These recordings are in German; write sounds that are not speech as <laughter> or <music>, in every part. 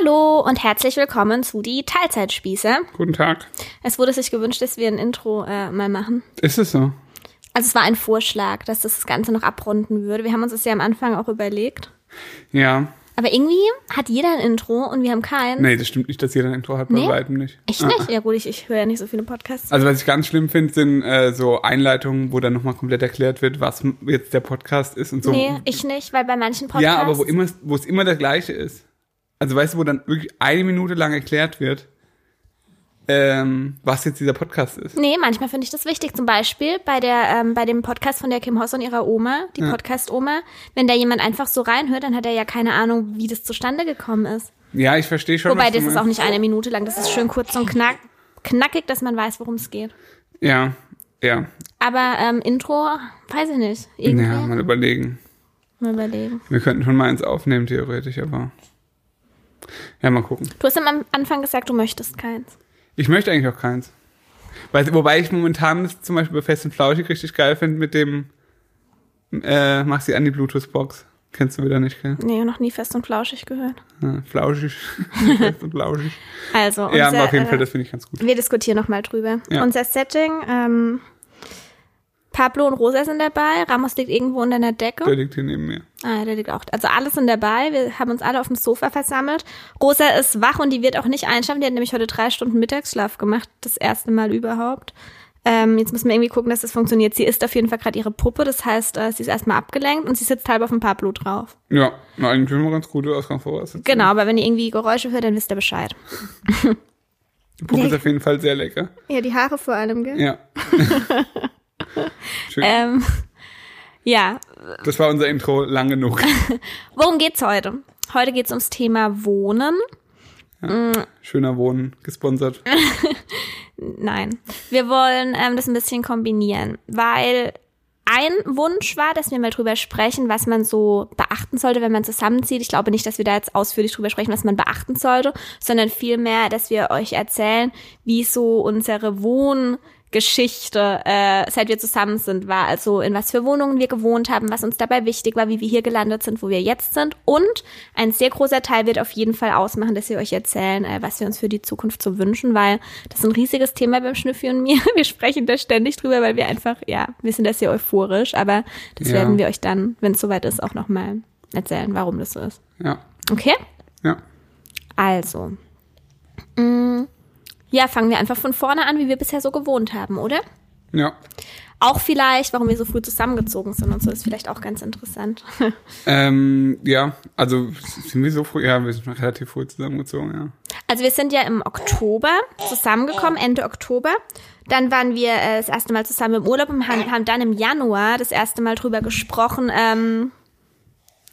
Hallo und herzlich willkommen zu die Teilzeitspieße. Guten Tag. Es wurde sich gewünscht, dass wir ein Intro äh, mal machen. Ist es so? Also es war ein Vorschlag, dass das Ganze noch abrunden würde. Wir haben uns das ja am Anfang auch überlegt. Ja. Aber irgendwie hat jeder ein Intro und wir haben keins. Nee, das stimmt nicht, dass jeder ein Intro hat, bei Nee? weitem nicht. Echt Ah. nicht? Ja gut, ich, ich höre ja nicht so viele Podcasts. Also was ich ganz schlimm finde, sind äh, so Einleitungen, wo dann nochmal komplett erklärt wird, was jetzt der Podcast ist und so. nee, ich nicht, weil bei manchen Podcasts... ja, aber wo immer, wo es immer das Gleiche ist. Also weißt du, wo dann wirklich eine Minute lang erklärt wird, ähm, was jetzt dieser Podcast ist. Nee, manchmal finde ich das wichtig. Zum Beispiel bei der, ähm, bei dem Podcast von der Kim Hoss und ihrer Oma, die Ja. Podcast-Oma. Wenn da jemand einfach so reinhört, dann hat er ja keine Ahnung, wie das zustande gekommen ist. Ja, ich verstehe schon. Wobei, das ist auch nicht eine Minute lang. Das ist schön kurz und knack, knackig, dass man weiß, worum es geht. Ja, ja. Aber ähm, Intro, weiß ich nicht. Irgendwie Ja, mal überlegen. mal überlegen. Wir könnten schon mal eins aufnehmen, theoretisch, aber. Ja, mal gucken. Du hast am Anfang gesagt, du möchtest keins. Ich möchte eigentlich auch keins. Weil, wobei ich momentan das zum Beispiel bei Fest und Flauschig richtig geil finde mit dem äh, mach sie an die Bluetooth-Box. Kennst du wieder nicht, gell? Nee, noch nie fest und flauschig gehört. Ja, flauschig. <laughs> Fest und flauschig. Also, unser, ja, aber auf jeden äh, Fall, das finde ich ganz gut. Wir diskutieren nochmal drüber. Ja. Unser Setting, ähm, Pablo und Rosa sind dabei, Ramos liegt irgendwo unter einer Decke. Der liegt hier neben mir. Ah, der liegt auch. Also alle sind dabei. Wir haben uns alle auf dem Sofa versammelt. Rosa ist wach und die wird auch nicht einschlafen. Die hat nämlich heute drei Stunden Mittagsschlaf gemacht. Das erste Mal überhaupt. Ähm, jetzt müssen wir irgendwie gucken, dass das funktioniert. Sie isst auf jeden Fall gerade ihre Puppe. Das heißt, äh, sie ist erstmal abgelenkt und sie sitzt halb auf dem Pablo drauf. Ja, na, eigentlich immer ganz gute Ausgangsvoraussetzungen. Genau, aber wenn ihr irgendwie Geräusche hört, dann wisst ihr Bescheid. Die Puppe ist Nee. auf jeden Fall sehr lecker. Ja, die Haare vor allem, gell? Ja. <laughs> Ähm, ja, Das war unser Intro lang genug. <laughs> worum geht's heute? Heute geht's ums Thema Wohnen. Schöner Wohnen, gesponsert. <laughs> Nein. Wir wollen ähm, das ein bisschen kombinieren, weil ein Wunsch war, dass wir mal drüber sprechen, was man so beachten sollte, wenn man zusammenzieht. Ich glaube nicht, dass wir da jetzt ausführlich drüber sprechen, was man beachten sollte, sondern vielmehr, dass wir euch erzählen, wie so unsere Wohngeschichte, äh, seit wir zusammen sind, war. Also in was für Wohnungen wir gewohnt haben, was uns dabei wichtig war, wie wir hier gelandet sind, wo wir jetzt sind. Und ein sehr großer Teil wird auf jeden Fall ausmachen, dass wir euch erzählen, äh, was wir uns für die Zukunft so wünschen, weil das ist ein riesiges Thema beim Schnüffi und mir. <laughs> Wir sprechen da ständig drüber, weil wir einfach, ja, wir sind da sehr euphorisch, aber das Ja. werden wir euch dann, wenn es soweit ist, auch nochmal erzählen, warum das so ist. Ja. Okay? Ja. Also. Mm, ja, fangen wir einfach von vorne an, wie wir bisher so gewohnt haben, oder? Ja. Auch vielleicht, warum wir so früh zusammengezogen sind und so, ist vielleicht auch ganz interessant. <laughs> Ähm, ja, also sind wir so früh? Ja, wir sind relativ früh zusammengezogen, ja. Also wir sind ja im Oktober zusammengekommen, Ende Oktober. Dann waren wir äh, das erste Mal zusammen im Urlaub und haben, haben dann im Januar das erste Mal drüber gesprochen, ähm,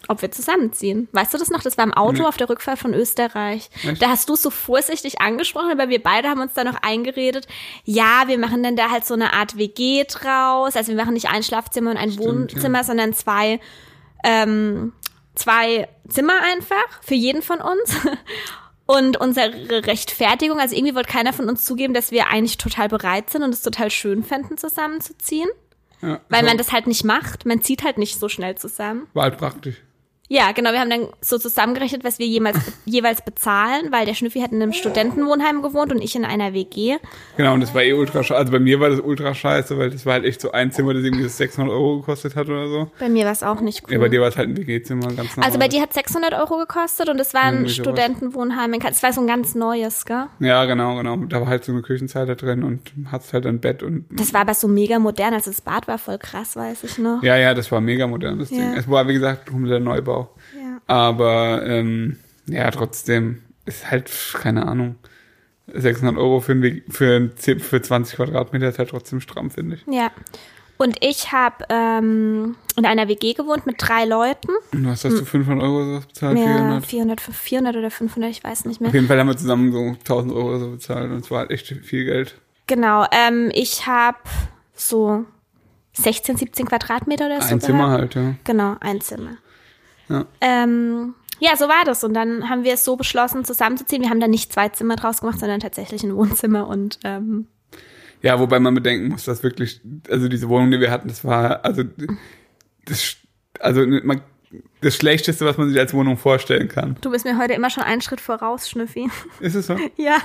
ob wir zusammenziehen. Weißt du das noch? Das war im Auto Nee. auf der Rückfahrt von Österreich. Echt? Da hast du es so vorsichtig angesprochen, aber wir beide haben uns da noch eingeredet. Ja, wir machen dann da halt so eine Art WG draus. Also wir machen nicht ein Schlafzimmer und ein Stimmt, Wohnzimmer, sondern zwei ähm, zwei Zimmer einfach für jeden von uns. <laughs> Und unsere Rechtfertigung, also irgendwie wollte keiner von uns zugeben, dass wir eigentlich total bereit sind und es total schön fänden, zusammenzuziehen. ja Weil so, man das halt nicht macht. Man zieht halt nicht so schnell zusammen. War halt praktisch. Ja, genau. Wir haben dann so zusammengerechnet, was wir jemals, <laughs> jeweils bezahlen, weil der Schnüffi hat in einem Studentenwohnheim gewohnt und ich in einer WG. Genau, und das war eh ultra scheiße. Also bei mir war das ultra scheiße, weil das war halt echt so ein Zimmer, das irgendwie 600 Euro gekostet hat oder so. Bei mir war es auch nicht cool. Ja, bei dir war es halt ein WG-Zimmer, ganz normal. also bei dir hat 600 Euro gekostet und es war ein. Studentenwohnheim. Es war so ein ganz neues, gell? Ja, genau, genau. Da war halt so eine Küchenzeile drin und hat's halt ein Bett und Das war aber so mega modern. Also das Bad war voll krass, weiß ich noch. ja, ja, das war mega modern, das Ja. Ding. Es war, wie gesagt, kompletter Neubau. Ja. Aber ähm, ja, trotzdem ist halt, keine Ahnung, 600 Euro für, ein, WG für, ein, Zim- für 20 Quadratmeter ist halt trotzdem stramm, finde ich. Ja. Und ich habe ähm, in einer WG gewohnt mit drei Leuten. Und was hast du, 500 Euro oder sowas bezahlt? Ja, 400? 400, 400 oder 500, ich weiß nicht mehr. Auf jeden Fall haben wir zusammen so 1000 Euro oder so bezahlt und es war halt echt viel Geld. Genau, ähm, ich habe so 16, 17 Quadratmeter oder so. Ein Zimmer gehabt. halt, ja. Genau, ein Zimmer. Ja. Ähm, ja, so war das. Und dann haben wir es so beschlossen, zusammenzuziehen. Wir haben da nicht zwei Zimmer draus gemacht, sondern tatsächlich ein Wohnzimmer und ähm, Ja, wobei man bedenken muss, dass wirklich, also diese Wohnung, die wir hatten, das war, also, das, also man, das Schlechteste, was man sich als Wohnung vorstellen kann. Du bist mir heute immer schon einen Schritt voraus, Schnüffi. Ist es so? <laughs> Ja.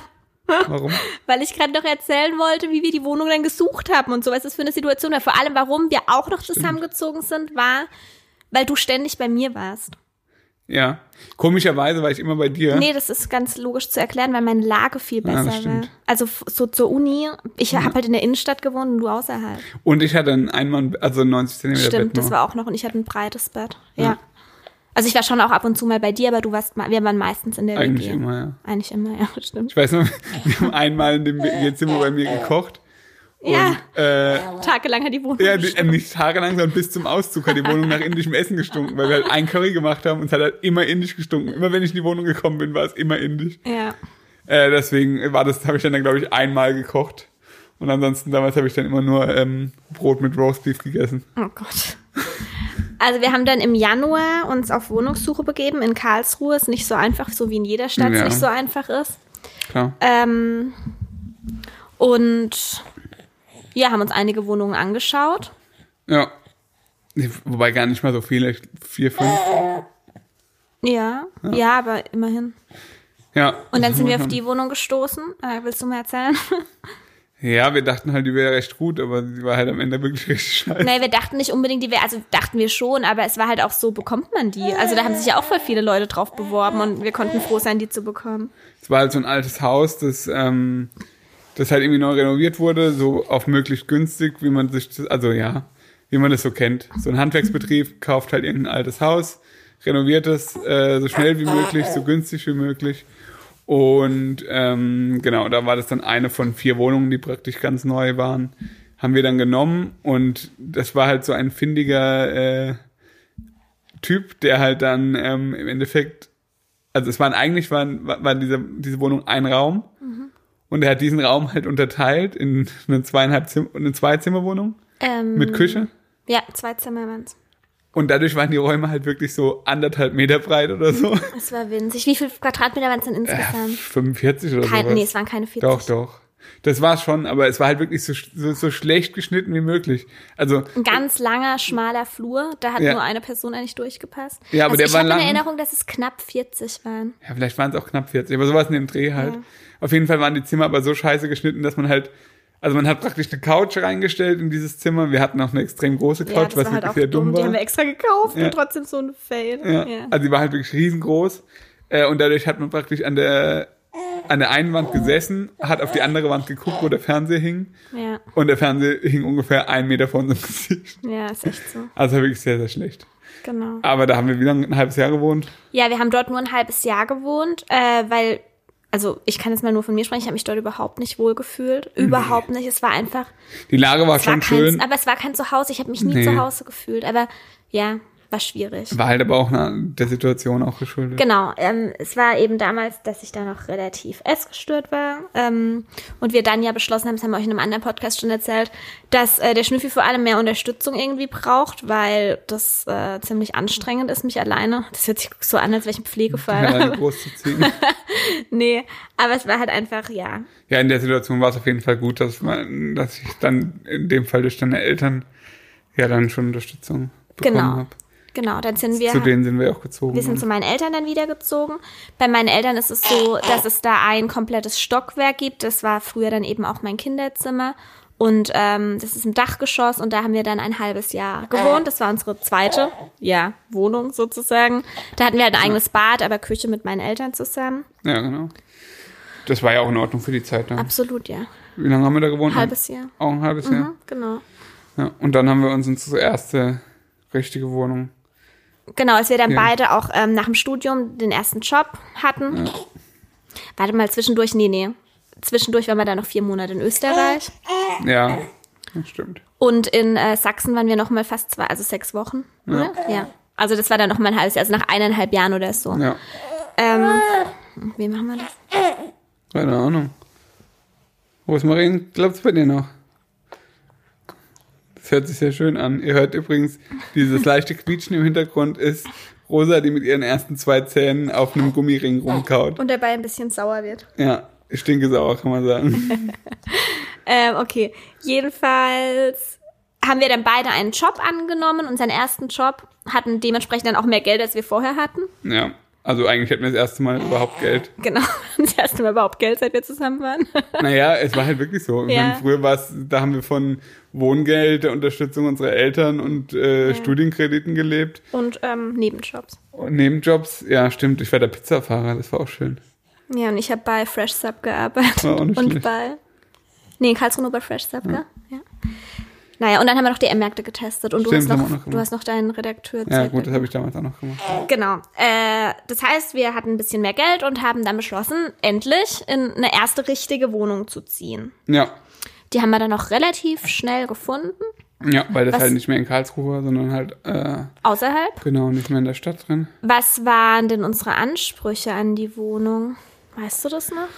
Warum? Weil ich gerade noch erzählen wollte, wie wir die Wohnung dann gesucht haben und so, was das für eine Situation war. Vor allem, warum wir auch noch zusammengezogen sind, war, weil du ständig bei mir warst. Ja. Komischerweise war ich immer bei dir. Nee, das ist ganz logisch zu erklären, weil meine Lage viel Ja, das besser war. stimmt. Also so zur Uni, ich hab habe halt in der Innenstadt gewohnt und du außerhalb. Und ich hatte ein Einmann, also 90 cm Bett Stimmt, nur. das war auch noch und ich hatte ein breites Bett. Ja. Ja. Also ich war schon auch ab und zu mal bei dir, aber du warst, wir waren meistens in der Eigentlich WG. immer, ja. Eigentlich immer, ja, <laughs> stimmt. Ich weiß noch, <laughs> wir haben einmal in dem <laughs> WG-Zimmer bei mir gekocht. Ja. Und, äh, Tagelang hat die Wohnung ja, gestunken. die- nicht tagelang, sondern bis zum Auszug hat die Wohnung nach indischem Essen gestunken, weil wir halt ein Curry gemacht haben und es hat halt immer indisch gestunken. Immer wenn ich in die Wohnung gekommen bin, war es immer indisch. Ja. Äh, deswegen war das, habe ich dann, glaube ich, einmal gekocht. Und ansonsten damals habe ich dann immer nur ähm, Brot mit Roastbeef gegessen. Oh Gott. Also wir haben dann im Januar uns auf Wohnungssuche begeben in Karlsruhe. Ist nicht so einfach, so wie in jeder Stadt es Ja. nicht so einfach ist. Klar. Ähm, und ja, haben uns einige Wohnungen angeschaut. Ja. Wobei gar nicht mal so viele, vier, fünf. Ja, ja, aber immerhin. Ja. Und dann sind wir auf <laughs> die Wohnung gestoßen. Äh, willst du mal erzählen? Ja, wir dachten halt, die wäre recht gut, aber sie war halt am Ende wirklich richtig scheiße. nee, wir dachten nicht unbedingt, die wäre, also dachten wir schon, aber es war halt auch so, bekommt man die? Also da haben sich ja auch voll viele Leute drauf beworben und wir konnten froh sein, die zu bekommen. Es war halt so ein altes Haus, das, ähm, das halt irgendwie neu renoviert wurde, so auf möglichst günstig, wie man sich, das, also ja, wie man das so kennt. So ein Handwerksbetrieb kauft halt irgendein altes Haus, renoviert es äh, so schnell wie möglich, so günstig wie möglich. Und ähm, genau, da war das dann eine von vier Wohnungen, die praktisch ganz neu waren. Haben wir dann genommen und das war halt so ein findiger äh, Typ, der halt dann ähm, im Endeffekt also es waren eigentlich waren, war, diese, diese Wohnung ein Raum und er hat diesen Raum halt unterteilt in eine zweieinhalb Zimmer, eine Zweizimmerwohnung Ähm, mit Küche Ja, zwei Zimmer waren's. und dadurch waren die Räume halt wirklich so anderthalb Meter breit oder so. Es war winzig. Wie viel Quadratmeter waren es denn Ja, insgesamt? 45 oder sowas. nee, es waren keine 40. Doch, doch. Das war schon, aber es war halt wirklich so, so, so schlecht geschnitten wie möglich. Also Ein ganz langer, schmaler Flur. Da hat Ja. nur eine Person eigentlich durchgepasst. Ja, aber also der ich war habe in lang. Erinnerung, dass es knapp 40 waren. Ja, vielleicht waren es auch knapp 40, aber sowas in dem Dreh halt. Ja. Auf jeden Fall waren die Zimmer aber so scheiße geschnitten, dass man halt, also man hat praktisch eine Couch reingestellt in dieses Zimmer. Wir hatten auch eine extrem große Couch, ja, was war halt wirklich auch sehr dumm. dumm Die war. haben wir extra gekauft Ja. und trotzdem so ein Fail. Ja. Ja. Also die war halt wirklich riesengroß. Äh, und dadurch hat man praktisch an der, an der einen Wand gesessen, hat auf die andere Wand geguckt, wo der Fernseher hing. ja, Und der Fernseher hing ungefähr einen Meter vor unserem Gesicht. ja, ist echt so. Also wirklich sehr, sehr schlecht. Genau. Aber da haben wir wieder ein halbes Jahr gewohnt. Ja, wir haben dort nur ein halbes Jahr gewohnt, äh, weil, also ich kann jetzt mal nur von mir sprechen, ich habe mich dort überhaupt nicht wohl gefühlt. Überhaupt nicht. Es war einfach, Die Lage war es war schon kein, schön. aber es war kein Zuhause. Ich habe mich nie Nee. zu Hause gefühlt. Aber ja, war schwierig. War halt aber auch der Situation auch geschuldet. Genau, ähm, es war eben damals, dass ich da noch relativ essgestört war. Ähm, und wir dann ja beschlossen haben, das haben wir euch in einem anderen Podcast schon erzählt, dass äh, der Schnüffi vor allem mehr Unterstützung irgendwie braucht, weil das äh, ziemlich anstrengend ist, mich alleine. Das hört sich so an, als wäre ich ein Pflegefall. groß zu ziehen. nee, aber es war halt einfach, ja. Ja, in der Situation war es auf jeden Fall gut, dass man, dass ich dann in dem Fall durch deine Eltern ja dann schon Unterstützung bekommen Genau. habe. Genau, dann sind wir. Zu denen sind wir auch gezogen. Wir sind zu meinen Eltern dann wieder gezogen. Bei meinen Eltern ist es so, dass es da ein komplettes Stockwerk gibt. Das war früher dann eben auch mein Kinderzimmer. Und ähm, das ist im Dachgeschoss und da haben wir dann ein halbes Jahr gewohnt. Das war unsere zweite, ja, Wohnung sozusagen. Da hatten wir halt ein eigenes Bad, aber Küche mit meinen Eltern zusammen. ja, genau. Das war ja auch in Ordnung für die Zeit. Ne? Absolut, ja. Wie lange haben wir da gewohnt? Halbes Jahr. Auch ein halbes Jahr. Mhm, genau. Ja. Und dann haben wir uns unsere erste richtige Wohnung. Genau, als wir dann Ja. beide auch ähm, nach dem Studium den ersten Job hatten. Warte mal, zwischendurch, nee, nee. Zwischendurch waren wir dann noch vier Monate in Österreich. Ja, das stimmt. Und in äh, Sachsen waren wir noch mal fast zwei, also sechs Wochen, oder? Ja. Also das war dann noch mal ein halbes Jahr, also nach eineinhalb Jahren oder so. Ja, Ähm, wie machen wir das? keine Ahnung. Marien? Glaubt's bei dir noch? Das hört sich sehr schön an. Ihr hört übrigens, dieses leichte Quietschen im Hintergrund ist Rosa, die mit ihren ersten zwei Zähnen auf einem Gummiring rumkaut. Und dabei ein bisschen sauer wird. Ja, stinke sauer, kann man sagen. <laughs> Ähm, okay. Jedenfalls haben wir dann beide einen Job angenommen, unseren ersten Job, hatten dementsprechend dann auch mehr Geld, als wir vorher hatten. Ja. Also eigentlich hatten wir das erste Mal überhaupt Geld. <laughs> Genau, <laughs> das erste Mal überhaupt Geld, seit wir zusammen waren. <laughs> Naja, es war halt wirklich so. Ja. meine, früher war es, da haben wir von Wohngeld, der Unterstützung unserer Eltern und äh, Ja. Studienkrediten gelebt. Und ähm, Nebenjobs. Und Nebenjobs, ja stimmt, ich war der Pizzafahrer, das war auch schön. Ja, und ich habe bei Fresh Sub gearbeitet. War auch nicht und schlecht. bei. Nee, in Karlsruhe nur bei Fresh Sub, gell? Ja. Naja, und dann haben wir noch DM-Märkte getestet und du Stimmt, hast haben noch, noch du hast noch deinen Redakteur Ja gut, das habe ich damals auch noch gemacht. Genau. Äh, das heißt, wir hatten ein bisschen mehr Geld und haben dann beschlossen, endlich in eine erste richtige Wohnung zu ziehen. Ja, Die haben wir dann auch relativ schnell gefunden, ja, weil das Was- halt nicht mehr in Karlsruhe war, sondern halt, äh, außerhalb. genau, nicht mehr in der Stadt drin. Was waren denn unsere Ansprüche an die Wohnung? Weißt du das noch?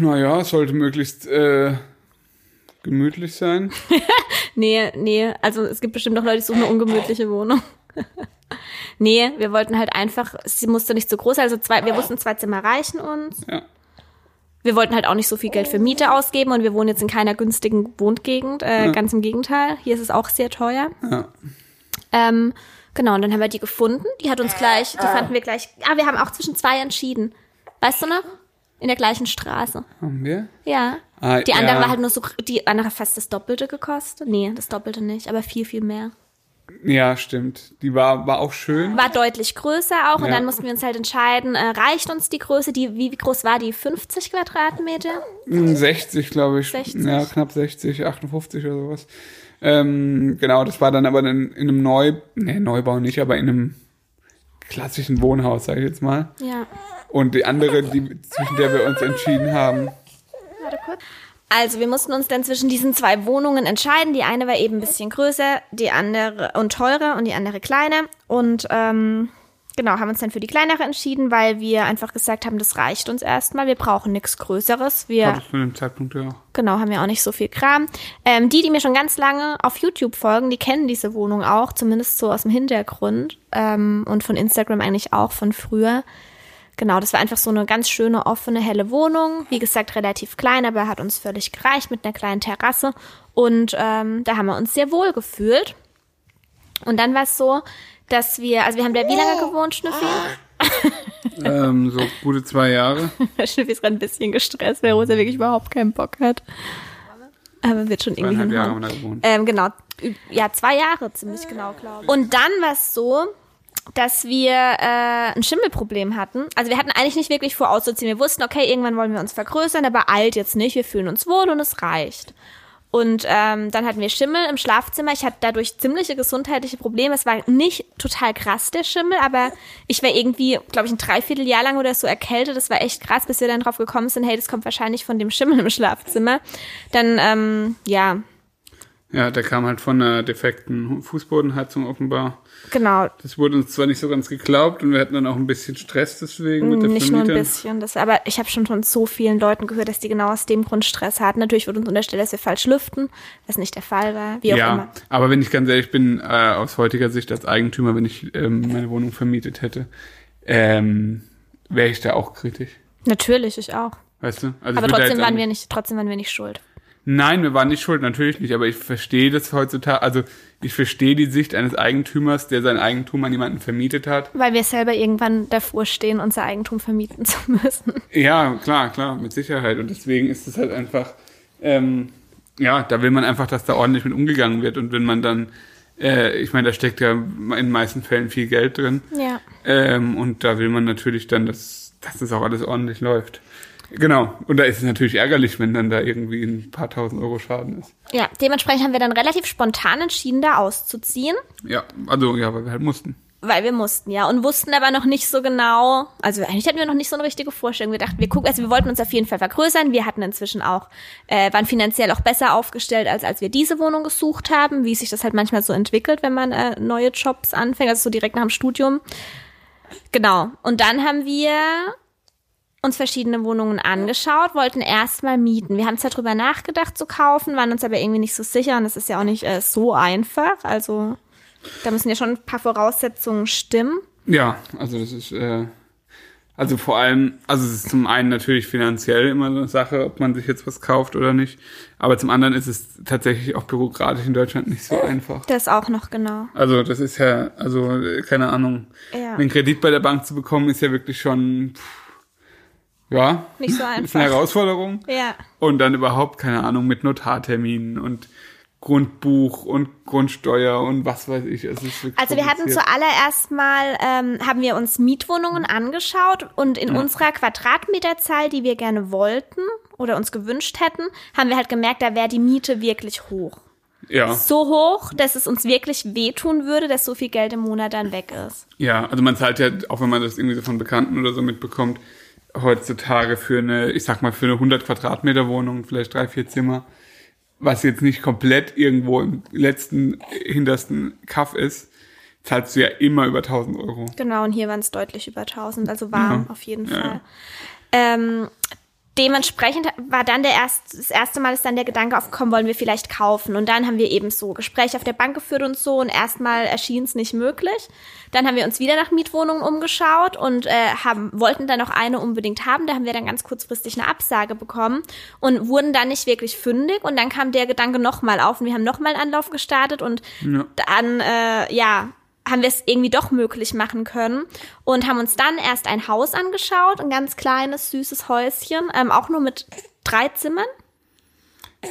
Naja, es sollte möglichst äh, gemütlich sein. <laughs> Nee, nee, also es gibt bestimmt noch Leute, die suchen eine ungemütliche Wohnung. <laughs> nee, wir wollten halt einfach, sie musste nicht so groß sein, also zwei, wir wussten, zwei Zimmer reichen uns. Ja. Wir wollten halt auch nicht so viel Geld für Miete ausgeben und wir wohnen jetzt in keiner günstigen Wohngegend, äh, ganz im Gegenteil. Hier ist es auch sehr teuer. Ja. Ähm, genau, und dann haben wir die gefunden. Die hat uns gleich, die fanden wir gleich. Ah, wir haben auch zwischen zwei entschieden. Weißt du noch? In der gleichen Straße. Haben wir? Ja. Ah, Die andere ja. war halt nur so, die andere hat fast das Doppelte gekostet. Nee, das Doppelte nicht, aber viel, viel mehr. Ja, stimmt. Die war, war auch schön. War deutlich größer auch und Ja. dann mussten wir uns halt entscheiden, äh, reicht uns die Größe, die, wie, wie groß war die? 50 Quadratmeter? 60, glaube ich. 60. Ja, knapp 60, 58 oder sowas. Ähm, genau, das war dann aber in, in einem Neu, nee, Neubau nicht, aber in einem klassischen Wohnhaus, sage ich jetzt mal. Ja. Und die andere, die, zwischen der wir uns entschieden haben, Warte kurz. Also wir mussten uns dann zwischen diesen zwei Wohnungen entscheiden. Die eine war eben ein bisschen größer, die andere und teurer und die andere kleiner. Und ähm, genau, haben uns dann für die kleinere entschieden, weil wir einfach gesagt haben, das reicht uns erstmal. Wir brauchen nichts Größeres. Wir hatte ich zu dem Zeitpunkt ja auch. Genau, haben wir auch nicht so viel Kram. Ähm, die, die mir schon ganz lange auf YouTube folgen, die kennen diese Wohnung auch, zumindest so aus dem Hintergrund ähm, und von Instagram eigentlich auch von früher. Genau, das war einfach so eine ganz schöne, offene, helle Wohnung. Wie gesagt, relativ klein, aber hat uns völlig gereicht mit einer kleinen Terrasse. Und ähm, da haben wir uns sehr wohl gefühlt. Und dann war es so, dass wir, also wir haben da wie lange gewohnt, Schnüffi? <laughs> Ähm, so gute zwei Jahre. <laughs> Schnüffi ist gerade ein bisschen gestresst, weil Rosa wirklich überhaupt keinen Bock hat. Aber wird schon irgendwie Zweieinhalb Jahre haben wir da gewohnt. Ähm, genau, ja, zwei Jahre ziemlich genau, glaube ich. Und dann war es so, dass wir äh, ein Schimmelproblem hatten. Also wir hatten eigentlich nicht wirklich vor auszuziehen. Wir wussten, okay, irgendwann wollen wir uns vergrößern, aber alt jetzt nicht. Wir fühlen uns wohl und es reicht. Und ähm, dann hatten wir Schimmel im Schlafzimmer. Ich hatte dadurch ziemliche gesundheitliche Probleme. Es war nicht total krass, der Schimmel, aber ich war irgendwie, glaube ich, ein Dreivierteljahr lang oder so erkältet. Das war echt krass, bis wir dann drauf gekommen sind, hey, das kommt wahrscheinlich von dem Schimmel im Schlafzimmer. Dann, ähm, ja, Ja, der kam halt von einer defekten Fußbodenheizung offenbar. genau, Das wurde uns zwar nicht so ganz geglaubt und wir hatten dann auch ein bisschen Stress deswegen mit der Nicht nur ein bisschen, das, aber ich habe schon von so vielen Leuten gehört, dass die genau aus dem Grund Stress hatten. Natürlich wurde uns unterstellt, dass wir falsch lüften, was nicht der Fall war, wie auch ja, immer. aber wenn ich ganz ehrlich bin, äh, aus heutiger Sicht als Eigentümer, wenn ich ähm, meine Wohnung vermietet hätte, ähm, wäre ich da auch kritisch. Natürlich, ich auch. Weißt du? Also Aber trotzdem waren wir nicht, trotzdem waren wir nicht schuld. Nein, wir waren nicht schuld, natürlich nicht, aber ich verstehe das heutzutage, also ich verstehe die Sicht eines Eigentümers, der sein Eigentum an jemanden vermietet hat. Weil wir selber irgendwann davor stehen, unser Eigentum vermieten zu müssen. Ja, klar, klar, mit Sicherheit. Und deswegen ist es halt einfach, ähm, ja, da will man einfach, dass da ordentlich mit umgegangen wird. Und wenn man dann, äh, ich meine, da steckt ja in den meisten Fällen viel Geld drin. Ja. Ähm, und da will man natürlich dann, dass, dass das auch alles ordentlich läuft. Genau. Und da ist es natürlich ärgerlich, wenn dann da irgendwie ein paar tausend Euro Schaden ist. Ja, dementsprechend haben wir dann relativ spontan entschieden, da auszuziehen. Ja, also ja, weil wir halt mussten. Weil wir mussten, ja. Und wussten aber noch nicht so genau, also eigentlich hatten wir noch nicht so eine richtige Vorstellung. Wir dachten, wir gucken, also wir wollten uns auf jeden Fall vergrößern. Wir hatten inzwischen auch, äh, waren finanziell auch besser aufgestellt, als als wir diese Wohnung gesucht haben, wie sich das halt manchmal so entwickelt, wenn man äh, neue Jobs anfängt, also so direkt nach dem Studium. Genau. Und dann haben wir uns verschiedene Wohnungen angeschaut, wollten erstmal mieten. Wir haben zwar drüber nachgedacht zu kaufen, waren uns aber irgendwie nicht so sicher und das ist ja auch nicht äh, so einfach. Also da müssen ja schon ein paar Voraussetzungen stimmen. Ja, also das ist, äh, Also vor allem, also es ist zum einen natürlich finanziell immer so eine Sache, ob man sich jetzt was kauft oder nicht. Aber zum anderen ist es tatsächlich auch bürokratisch in Deutschland nicht so einfach. Das auch noch genau. Also das ist ja, also äh, keine Ahnung, Ja. einen Kredit bei der Bank zu bekommen, ist ja wirklich schon, pff, ja, Nicht so ist eine einfach. Herausforderung. Ja. Und dann überhaupt, keine Ahnung, mit Notarterminen und Grundbuch und Grundsteuer und was weiß ich. Also wir hatten zuallererst mal, ähm, haben wir uns Mietwohnungen angeschaut und in unserer Quadratmeterzahl, die wir gerne wollten oder uns gewünscht hätten, haben wir halt gemerkt, da wäre die Miete wirklich hoch. ja, So hoch, dass es uns wirklich wehtun würde, dass so viel Geld im Monat dann weg ist. ja, also man zahlt ja, auch wenn man das irgendwie so von Bekannten oder so mitbekommt, heutzutage für eine, ich sag mal, für eine 100 Quadratmeter Wohnung, vielleicht drei, vier Zimmer, was jetzt nicht komplett irgendwo im letzten, hintersten Kaff ist, zahlst du ja immer über 1000 Euro. Genau, und hier waren es deutlich über 1000, also warm Ja. auf jeden Ja. Fall. Ähm, dementsprechend war dann der erst, das erste Mal ist dann der Gedanke aufgekommen, wollen wir vielleicht kaufen. Und dann haben wir eben so Gespräche auf der Bank geführt und so und erstmal erschien es nicht möglich. Dann haben wir uns wieder nach Mietwohnungen umgeschaut und äh, haben, wollten dann auch eine unbedingt haben. Da haben wir dann ganz kurzfristig eine Absage bekommen und wurden dann nicht wirklich fündig. Und dann kam der Gedanke nochmal auf und wir haben nochmal einen Anlauf gestartet und Ja. dann, äh, ja, haben wir es irgendwie doch möglich machen können und haben uns dann erst ein Haus angeschaut, ein ganz kleines, süßes Häuschen, ähm, auch nur mit drei Zimmern.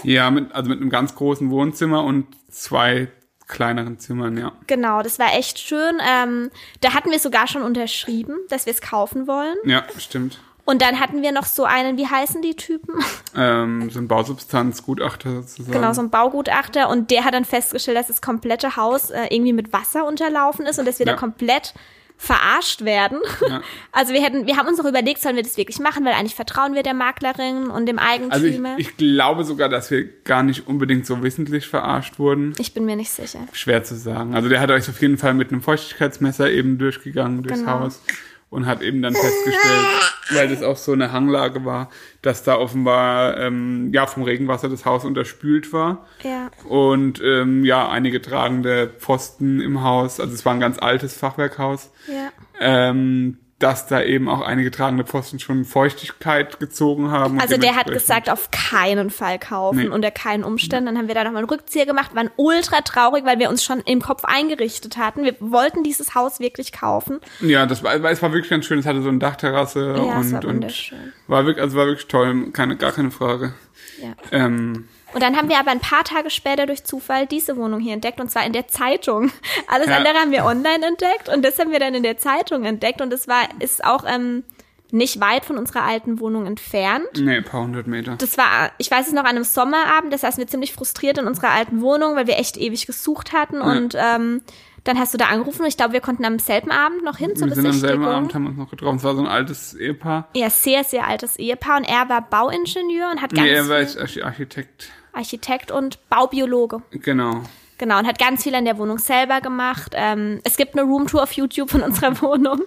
Ja, mit, also mit einem ganz großen Wohnzimmer und zwei kleineren Zimmern, ja. Genau, das war echt schön. Ähm, da hatten wir sogar schon unterschrieben, dass wir es kaufen wollen. Ja, stimmt. Und dann hatten wir noch so einen, wie heißen die Typen? <laughs> Ähm, so ein Bausubstanzgutachter sozusagen. Genau, so ein Baugutachter. Und der hat dann festgestellt, dass das komplette Haus äh, irgendwie mit Wasser unterlaufen ist und dass wir Ja. da komplett verarscht werden. Ja. <laughs> Also wir hätten, wir haben uns noch überlegt, sollen wir das wirklich machen, weil eigentlich vertrauen wir der Maklerin und dem Eigentümer. Also ich, ich glaube sogar, dass wir gar nicht unbedingt so wissentlich verarscht wurden. Ich bin mir nicht sicher. Schwer zu sagen. Also der hat euch auf jeden Fall mit einem Feuchtigkeitsmesser eben durchgegangen durchs Genau. Haus und hat eben dann festgestellt, weil das auch so eine Hanglage war, dass da offenbar ähm, ja vom Regenwasser das Haus unterspült war. Ja. Und ähm, ja, einige tragende Pfosten im Haus, also es war ein ganz altes Fachwerkhaus, Ja. ähm, dass da eben auch einige tragende Pfosten schon Feuchtigkeit gezogen haben. Also der hat gesagt, auf keinen Fall kaufen, Nee. unter keinen Umständen. Dann haben wir da nochmal einen Rückzieher gemacht, waren ultra traurig, weil wir uns schon im Kopf eingerichtet hatten. Wir wollten dieses Haus wirklich kaufen. Ja, das war, es war wirklich ganz schön. Es hatte so eine Dachterrasse Ja, und, war und war wirklich, also war wirklich toll, keine, gar keine Frage. Ja. Ähm, Und dann haben wir aber ein paar Tage später durch Zufall diese Wohnung hier entdeckt und zwar in der Zeitung. <laughs> Alles Ja. andere haben wir online entdeckt und das haben wir dann in der Zeitung entdeckt und es war ist auch ähm, nicht weit von unserer alten Wohnung entfernt. nee, ein paar hundert Meter. Das war, ich weiß es noch, an einem Sommerabend, da saßen wir ziemlich frustriert in unserer alten Wohnung, weil wir echt ewig gesucht hatten und ähm, dann hast du da angerufen und ich glaube, wir konnten am selben Abend noch hin zur Wir sind am selben Besichtigung. Abend, haben uns noch getroffen. Es war so ein altes Ehepaar. Ja, sehr, sehr altes Ehepaar und er war Bauingenieur und hat ganz Nee, er war Architekt. Architekt und Baubiologe. Genau. Genau, und hat ganz viel an der Wohnung selber gemacht. Ähm, es gibt eine Roomtour auf YouTube von unserer <laughs> Wohnung.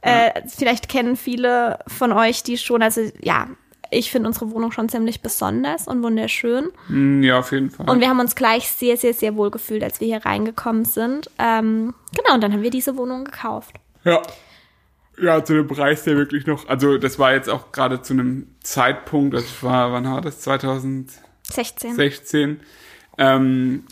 Äh, vielleicht kennen viele von euch die schon. Also ja, ich finde unsere Wohnung schon ziemlich besonders und wunderschön. Hm, Ja, auf jeden Fall. Und wir haben uns gleich sehr, sehr, sehr wohl gefühlt, als wir hier reingekommen sind. Ähm, genau, und dann haben wir diese Wohnung gekauft. Ja. Ja, zu dem Preis, der wirklich noch, also das war jetzt auch gerade zu einem Zeitpunkt, das war, wann war das? 2016, 16. ähm,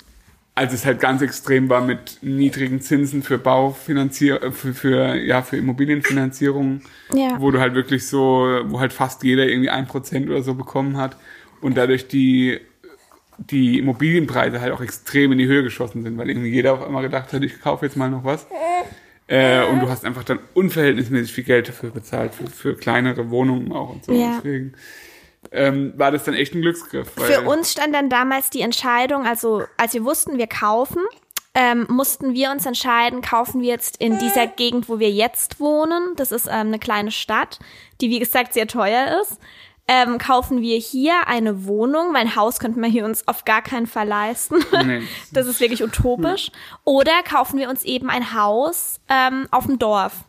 als es halt ganz extrem war mit niedrigen Zinsen für Baufinanzier, äh, für, für, ja, für Immobilienfinanzierung, Ja. wo du halt wirklich so, wo halt fast jeder irgendwie ein Prozent oder so bekommen hat und dadurch die, die Immobilienpreise halt auch extrem in die Höhe geschossen sind, weil irgendwie jeder auf einmal gedacht hat, ich kaufe jetzt mal noch was. Äh, und du hast einfach dann unverhältnismäßig viel Geld dafür bezahlt, für, für kleinere Wohnungen auch und so. Ja. Deswegen ähm, war das dann echt ein Glücksgriff. Für uns stand dann damals die Entscheidung, also als wir wussten, wir kaufen, ähm, mussten wir uns entscheiden, kaufen wir jetzt in dieser Gegend, wo wir jetzt wohnen. Das ist ähm, eine kleine Stadt, die wie gesagt sehr teuer ist. Ähm, kaufen wir hier eine Wohnung, mein Haus könnten wir hier uns auf gar keinen Fall leisten. Nee. <laughs> Das ist wirklich utopisch. Oder kaufen wir uns eben ein Haus ähm, auf dem Dorf.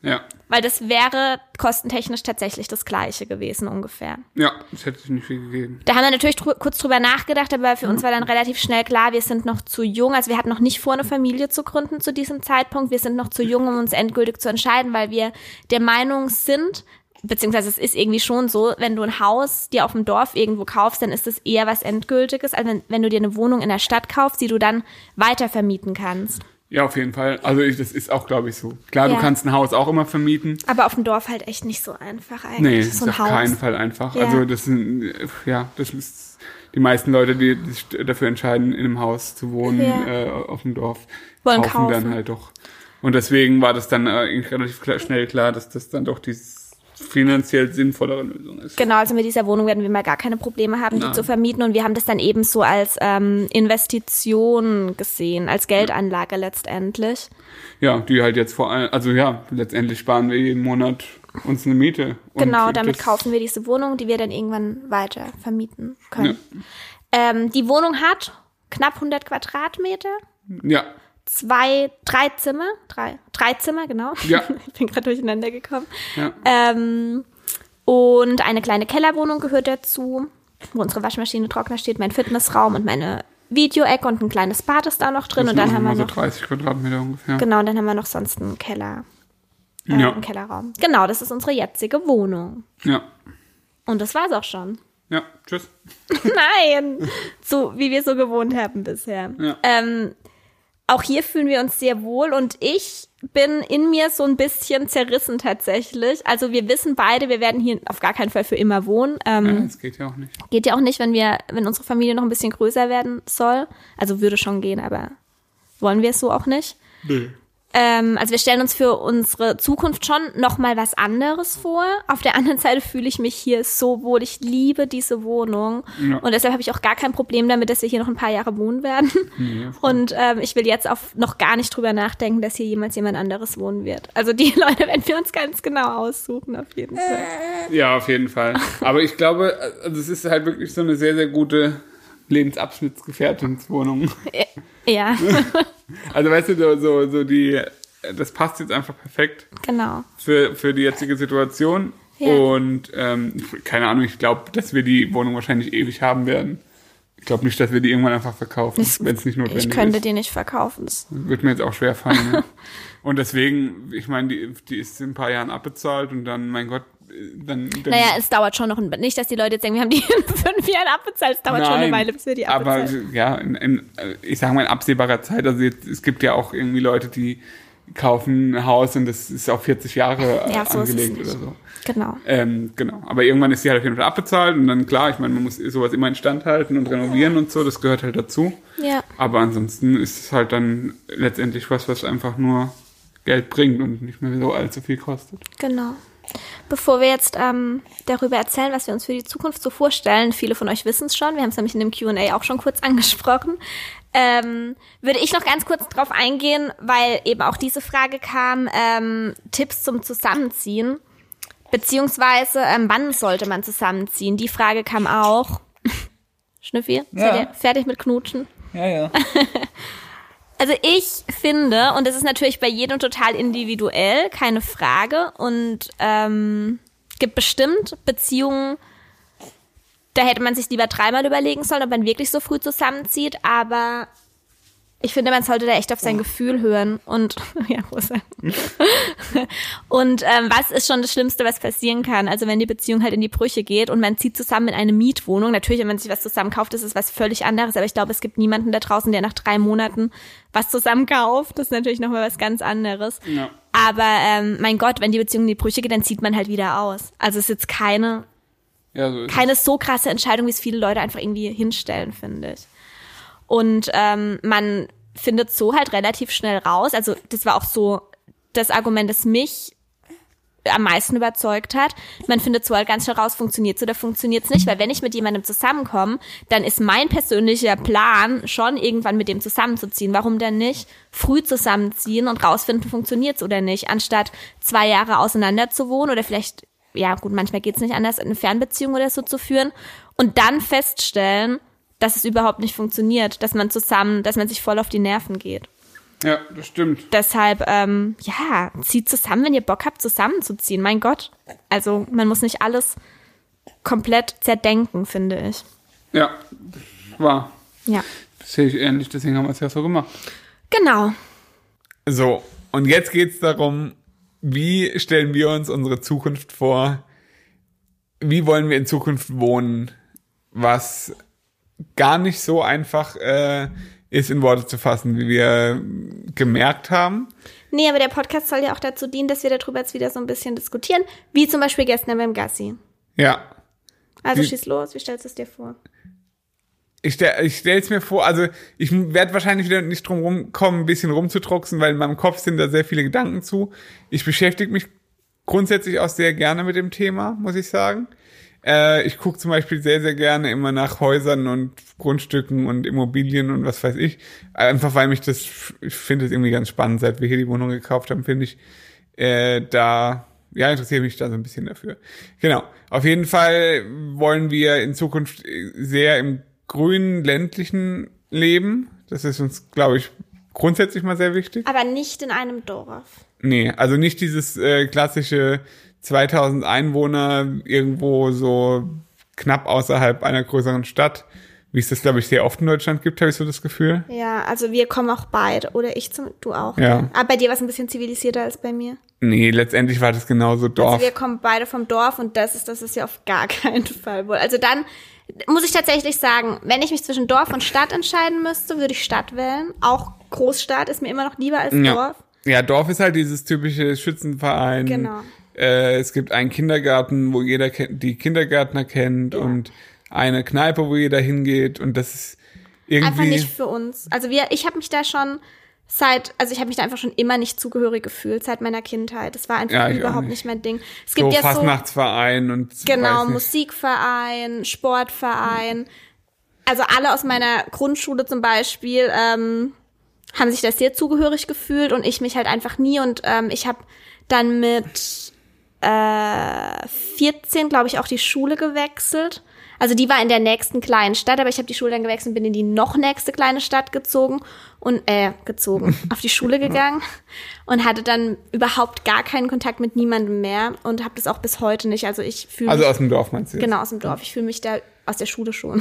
Ja. Weil das wäre kostentechnisch tatsächlich das gleiche gewesen ungefähr. Ja, das hätte sich nicht viel gegeben. Da haben wir natürlich drü kurz drüber nachgedacht, aber für uns war dann relativ schnell klar, wir sind noch zu jung. Also wir hatten noch nicht vor, eine Familie zu gründen zu diesem Zeitpunkt. Wir sind noch zu jung, um uns endgültig zu entscheiden, weil wir der Meinung sind, beziehungsweise es ist irgendwie schon so, wenn du ein Haus dir auf dem Dorf irgendwo kaufst, dann ist es eher was Endgültiges, als wenn, wenn du dir eine Wohnung in der Stadt kaufst, die du dann weiter vermieten kannst. Ja, auf jeden Fall. Also ich, das ist auch, glaube ich, so. Klar, Ja. du kannst ein Haus auch immer vermieten. Aber auf dem Dorf halt echt nicht so einfach eigentlich. Nee, so ist auf Haus. keinen Fall einfach. Ja. Also das sind, äh, ja, das ist die meisten Leute, die sich dafür entscheiden, in einem Haus zu wohnen, Ja. äh, auf dem Dorf, Wollen kaufen, kaufen. dann halt doch. Und deswegen war das dann äh, eigentlich relativ klar, schnell klar, dass das dann doch die finanziell sinnvollere Lösung ist. Genau, also mit dieser Wohnung werden wir mal gar keine Probleme haben, die Nein. zu vermieten. Und wir haben das dann eben so als ähm, Investition gesehen, als Geldanlage letztendlich. Ja, die halt jetzt vor allem, also ja, letztendlich sparen wir jeden Monat uns eine Miete. Genau, damit kaufen wir diese Wohnung, die wir dann irgendwann weiter vermieten können. Ähm, die Wohnung hat knapp 100 Quadratmeter, Ja, zwei, drei Zimmer, drei, drei Zimmer, genau. Ja. <laughs> ich bin gerade durcheinander gekommen. ja. Ähm, und eine kleine Kellerwohnung gehört dazu, wo unsere Waschmaschine, Trockner steht, mein Fitnessraum und meine Videoecke und ein kleines Bad ist da noch drin. Das und dann haben wir so noch, 30 Quadratmeter ungefähr. genau, und dann haben wir noch sonst einen Keller, äh, Ja. einen Kellerraum. Genau, das ist unsere jetzige Wohnung. Ja. Und das war's auch schon. Ja, tschüss. <laughs> Nein, so wie wir so gewohnt haben bisher. Ja. Ähm, auch hier fühlen wir uns sehr wohl und ich bin in mir so ein bisschen zerrissen tatsächlich. Also wir wissen beide, wir werden hier auf gar keinen Fall für immer wohnen. Ähm, Ja, das geht ja auch nicht. Geht ja auch nicht, wenn wir, wenn unsere Familie noch ein bisschen größer werden soll. Also würde schon gehen, aber wollen wir es so auch nicht. Nee. Ähm, also wir stellen uns für unsere Zukunft schon noch mal was anderes vor. Auf der anderen Seite fühle ich mich hier so wohl. Ich liebe diese Wohnung Ja. und deshalb habe ich auch gar kein Problem damit, dass wir hier noch ein paar Jahre wohnen werden. Voll. Und ähm, ich will jetzt auch noch gar nicht drüber nachdenken, dass hier jemals jemand anderes wohnen wird. Also die <laughs> Leute werden wir uns ganz genau aussuchen, auf jeden Fall. Ja, auf jeden Fall. Aber ich glaube, also es ist halt wirklich so eine sehr, sehr gute Lebensabschnittsgefährtinswohnung. Ja, <laughs> Also weißt du, so, so, die, das passt jetzt einfach perfekt genau. für, für die jetzige Situation. Ja. Und ähm, keine Ahnung, ich glaube, dass wir die Wohnung wahrscheinlich ewig haben werden. Ich glaube nicht, dass wir die irgendwann einfach verkaufen, wenn es nicht notwendig Ich könnte ist. die nicht verkaufen. Das Wird mir jetzt auch schwer fallen. ja. <laughs> Und deswegen, ich meine, die, die ist in ein paar Jahren abbezahlt und dann, mein Gott, dann. dann Naja, es dauert schon noch ein Nicht, dass die Leute jetzt denken, wir haben die <laughs> in fünf Jahren abbezahlt. Es dauert schon eine Weile, bis wir die aber abbezahlen. ja, in, in, ich sage mal in absehbarer Zeit. Also jetzt, es gibt ja auch irgendwie Leute, die kaufen ein Haus und das ist auf 40 Jahre Ja, so ist es angelegt oder so. Genau. Ähm, genau. Aber irgendwann ist die halt auf jeden Fall abbezahlt und dann klar, ich meine, man muss sowas immer instand halten und renovieren und so, das gehört halt dazu. Ja. Aber ansonsten ist es halt dann letztendlich was, was einfach nur Geld bringt und nicht mehr so allzu viel kostet. Genau. Bevor wir jetzt ähm, darüber erzählen, was wir uns für die Zukunft so vorstellen, viele von euch wissen es schon, wir haben es nämlich in dem Q&A auch schon kurz <laughs> angesprochen, ähm, würde ich noch ganz kurz drauf eingehen, weil eben auch diese Frage kam, ähm, Tipps zum Zusammenziehen, beziehungsweise ähm, wann sollte man zusammenziehen? Die Frage kam auch. <laughs> Schnüffi, Ja. seid ihr fertig mit Knutschen? Ja, ja. <laughs> Also ich finde, und das ist natürlich bei jedem total individuell, keine Frage, und ähm, gibt bestimmt Beziehungen, da hätte man sich lieber dreimal überlegen sollen, ob man wirklich so früh zusammenzieht, aber ich finde, man sollte da echt auf sein Gefühl hören und <laughs> ja, Rosa. und ähm, was ist schon das Schlimmste, was passieren kann? Also wenn die Beziehung halt in die Brüche geht und man zieht zusammen in eine Mietwohnung. Natürlich, wenn man sich was zusammen kauft, ist es was völlig anderes. Aber ich glaube, es gibt niemanden da draußen, der nach drei Monaten was zusammen kauft. Das ist natürlich nochmal was ganz anderes. Ja. Aber ähm, mein Gott, wenn die Beziehung in die Brüche geht, dann zieht man halt wieder aus. Also es ist jetzt keine Ja, so ist keine so krasse Entscheidung, wie es viele Leute einfach irgendwie hinstellen, finde ich. Und ähm, man findet so halt relativ schnell raus. Also das war auch so das Argument, das mich am meisten überzeugt hat. Man findet so halt ganz schnell raus, funktioniert oder funktioniert es nicht, weil wenn ich mit jemandem zusammenkomme, dann ist mein persönlicher Plan schon irgendwann mit dem zusammenzuziehen. Warum denn nicht früh zusammenziehen und rausfinden, funktioniert es oder nicht, anstatt zwei Jahre auseinander zu wohnen oder vielleicht, ja gut, manchmal geht es nicht anders, eine Fernbeziehung oder so zu führen und dann feststellen, dass es überhaupt nicht funktioniert, dass man zusammen, dass man sich voll auf die Nerven geht. Ja, das stimmt. Deshalb, ähm, ja, zieht zusammen, wenn ihr Bock habt, zusammenzuziehen. Mein Gott. Also man muss nicht alles komplett zerdenken, finde ich. Ja, war. Ja. Das sehe ich ähnlich, deswegen haben wir es ja so gemacht. Genau. So, und jetzt geht's darum, wie stellen wir uns unsere Zukunft vor? Wie wollen wir in Zukunft wohnen? Was gar nicht so einfach äh, ist in Worte zu fassen, wie wir gemerkt haben. Nee, aber der Podcast soll ja auch dazu dienen, dass wir darüber jetzt wieder so ein bisschen diskutieren, wie zum Beispiel gestern beim Gassi. Ja, Also Wie- schieß los, wie stellst du es dir vor? ich stell, ich stell's mir vor, also ich werde wahrscheinlich wieder nicht drum rumkommen, ein bisschen rumzudrucksen, weil in meinem Kopf sind da sehr viele Gedanken zu. Ich beschäftige mich grundsätzlich auch sehr gerne mit dem Thema, muss ich sagen. Äh, ich gucke zum Beispiel sehr, sehr gerne immer nach Häusern und Grundstücken und Immobilien und was weiß ich. Einfach weil mich das, ich finde es irgendwie ganz spannend, seit wir hier die Wohnung gekauft haben, finde ich, äh, da, ja, interessiere mich da so ein bisschen dafür. Genau. Auf jeden Fall wollen wir in Zukunft sehr im grünen, ländlichen leben. Das ist uns, glaube ich, grundsätzlich mal sehr wichtig. Aber nicht in einem Dorf. Nee, also nicht dieses äh, klassische 2000 Einwohner irgendwo so knapp außerhalb einer größeren Stadt, wie es das, glaube ich, sehr oft in Deutschland gibt, habe ich so das Gefühl. Ja, also wir kommen auch beide. Oder ich zum, du auch. Ja. Aber bei dir war es ein bisschen zivilisierter als bei mir. Nee, letztendlich war das genauso Dorf. Also wir kommen beide vom Dorf und das ist, das ist ja auf gar <laughs> keinen Fall wohl. Also dann muss ich tatsächlich sagen, wenn ich mich zwischen Dorf und Stadt entscheiden müsste, würde ich Stadt wählen. Auch Großstadt ist mir immer noch lieber als ja. Dorf. ja, Dorf ist halt dieses typische Schützenverein. Genau. Äh, es gibt einen Kindergarten, wo jeder die Kindergärtner kennt und eine Kneipe, wo jeder hingeht und das ist irgendwie Einfach nicht für uns. Also wir, ich habe mich da schon seit, also ich habe mich da einfach schon immer nicht zugehörig gefühlt seit meiner Kindheit. Das war einfach Ja, überhaupt nicht. nicht mein Ding. Es so gibt ja so Fastnachtsverein und Genau. Musikverein, Sportverein. Also alle aus meiner Grundschule zum Beispiel ähm, haben sich das sehr zugehörig gefühlt und ich mich halt einfach nie. Und ähm, ich habe dann mit äh, 14, glaube ich, auch die Schule gewechselt. Also die war in der nächsten kleinen Stadt, aber ich habe die Schule dann gewechselt und bin in die noch nächste kleine Stadt gezogen und äh, gezogen, <laughs> auf die Schule gegangen und hatte dann überhaupt gar keinen Kontakt mit niemandem mehr und habe das auch bis heute nicht. Also ich fühle Also mich aus dem Dorf meinst du? jetzt? genau aus dem Dorf. Ich fühle mich da aus der Schule schon.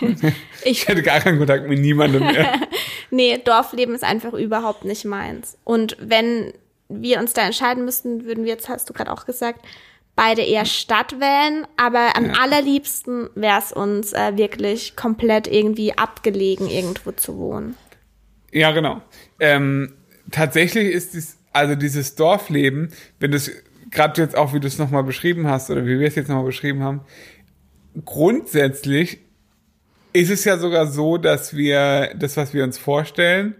<laughs> Ich hatte gar keinen Kontakt mit niemandem mehr. <laughs> Nee, Dorfleben ist einfach überhaupt nicht meins. Und wenn wir uns da entscheiden müssten, würden wir jetzt, hast du gerade auch gesagt, beide eher Stadt wählen, aber am allerliebsten wäre es uns äh, wirklich komplett irgendwie abgelegen, irgendwo zu wohnen. ja, genau. Ähm, tatsächlich ist dies, also dieses Dorfleben, wenn du es gerade jetzt auch, wie du es nochmal beschrieben hast, oder wie wir es jetzt nochmal beschrieben haben, grundsätzlich ist es ja sogar so, dass wir das, was wir uns vorstellen,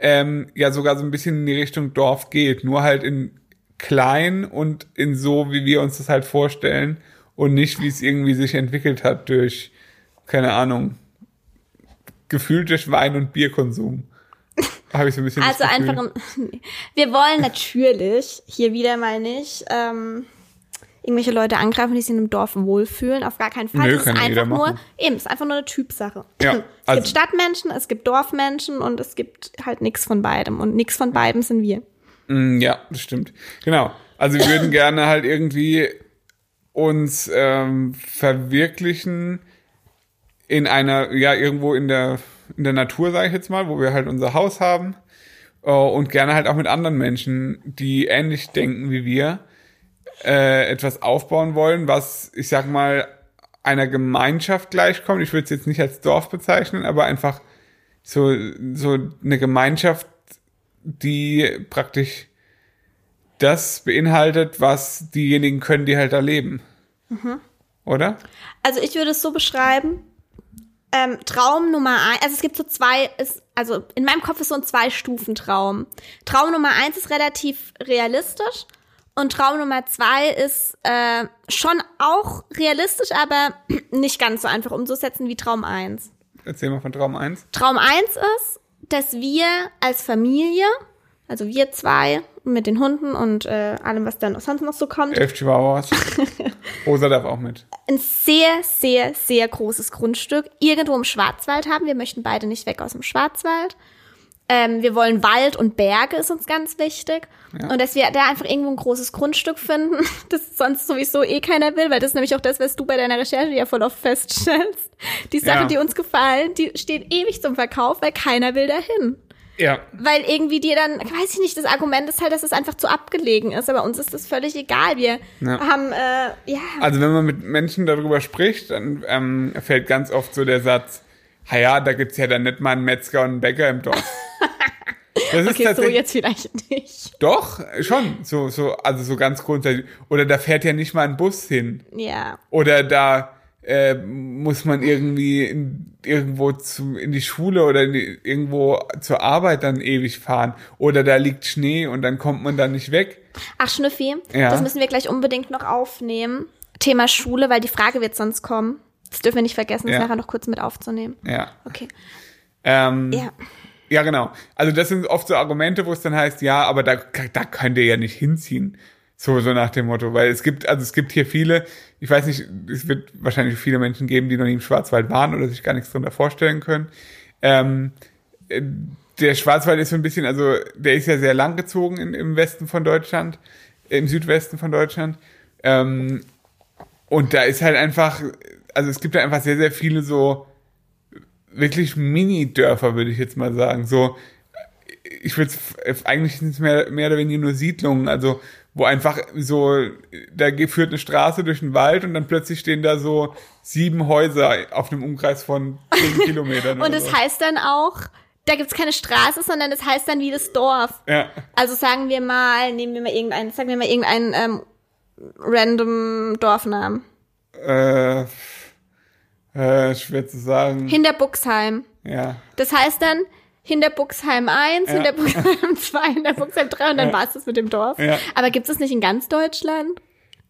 ähm, ja sogar so ein bisschen in die Richtung Dorf geht, nur halt in klein und in so, wie wir uns das halt vorstellen und nicht, wie es irgendwie sich entwickelt hat durch, keine Ahnung, gefühlt durch Wein- und Bierkonsum. <laughs> Habe ich so ein bisschen Also einfach, ein, <laughs> wir wollen natürlich hier wieder mal nicht ähm, irgendwelche Leute angreifen, die sich in einem Dorf wohlfühlen. Auf gar keinen Fall. Nö, das ist kann jeder einfach nur, machen. eben, es ist einfach nur eine Typsache. Ja, es also- gibt Stadtmenschen, es gibt Dorfmenschen und es gibt halt nichts von beidem. Und nichts von beidem sind wir. Mm, Ja, das stimmt. Genau. Also wir würden <laughs> gerne halt irgendwie uns ähm, verwirklichen in einer, ja, irgendwo in der, in der Natur, sage ich jetzt mal, wo wir halt unser Haus haben äh, und gerne halt auch mit anderen Menschen, die ähnlich denken wie wir, äh, etwas aufbauen wollen, was, ich sag mal, einer Gemeinschaft gleichkommt. Ich würde es jetzt nicht als Dorf bezeichnen, aber einfach so, so eine Gemeinschaft, die praktisch das beinhaltet, was diejenigen können, die halt da leben. Oder? Also ich würde es so beschreiben. Ähm, Traum Nummer eins, also es gibt so zwei, ist, also in meinem Kopf ist so ein Zwei-Stufen-Traum. Traum Nummer eins ist relativ realistisch und Traum Nummer zwei ist äh, schon auch realistisch, aber <clears throat> nicht ganz so einfach umzusetzen wie Traum eins. Erzähl mal von Traum 1. Traum eins ist, dass wir als Familie, also wir zwei mit den Hunden und äh, allem, was dann sonst noch so kommt, Elf Chihuahuas. <laughs> Rosa darf auch mit. ein sehr, sehr, sehr großes Grundstück irgendwo im Schwarzwald haben. Wir möchten beide nicht weg aus dem Schwarzwald. Ähm, wir wollen Wald und Berge ist uns ganz wichtig. Ja. Und dass wir da einfach irgendwo ein großes Grundstück finden, <laughs> das sonst sowieso eh keiner will, weil das ist nämlich auch das, was du bei deiner Recherche ja voll oft feststellst. Die Sachen, Ja. die uns gefallen, die stehen ewig zum Verkauf, weil keiner will dahin. Ja. Weil irgendwie dir dann, weiß ich nicht, das Argument ist halt, dass es einfach zu abgelegen ist. Aber uns ist das völlig egal. Wir Ja. haben, äh, ja, Also wenn man mit Menschen darüber spricht, dann ähm, fällt ganz oft so der Satz, ja, da gibt's ja dann nicht mal einen Metzger und einen Bäcker im Dorf. <laughs> Das ist okay, so jetzt vielleicht nicht. doch, schon, so, so, also so ganz grundsätzlich. Oder da fährt ja nicht mal ein Bus hin. Ja. Oder da äh, muss man irgendwie in, irgendwo zu, in die Schule oder die, irgendwo zur Arbeit dann ewig fahren. Oder da liegt Schnee und dann kommt man da nicht weg. Ach, Schnüffi, Ja. das müssen wir gleich unbedingt noch aufnehmen. Thema Schule, weil die Frage wird sonst kommen. Das dürfen wir nicht vergessen, das Ja. nachher noch kurz mit aufzunehmen. Ja. Okay. Ähm, Ja. Ja, genau. Also das sind oft so Argumente, wo es dann heißt, ja, aber da, da könnt ihr ja nicht hinziehen. So, so nach dem Motto. Weil es gibt, also es gibt hier viele, ich weiß nicht, es wird wahrscheinlich viele Menschen geben, die noch nie im Schwarzwald waren oder sich gar nichts darunter vorstellen können. Ähm, äh, der Schwarzwald ist so ein bisschen, also der ist ja sehr lang gezogen in, im Westen von Deutschland, im Südwesten von Deutschland. Ähm, und da ist halt einfach, also es gibt da einfach sehr, sehr viele so wirklich Mini-Dörfer, würde ich jetzt mal sagen. So, ich würde eigentlich sind es mehr, mehr oder weniger nur Siedlungen, also wo einfach so, da führt eine Straße durch den Wald und dann plötzlich stehen da so sieben Häuser auf einem Umkreis von zehn <laughs> Kilometern. Und es so. heißt dann auch, da gibt's keine Straße, sondern es heißt dann wie das Dorf. Ja, Also sagen wir mal, nehmen wir mal irgendeinen, sagen wir mal irgendeinen ähm, random Dorfnamen. äh, äh, schwer zu sagen. Hinterbuxheim. Ja, Das heißt dann Hinterbuxheim 1, Ja. Hinterbuxheim <laughs> 2, Hinterbuxheim 3 und dann Ja. war's das mit dem Dorf. Ja. Aber gibt's das nicht in ganz Deutschland?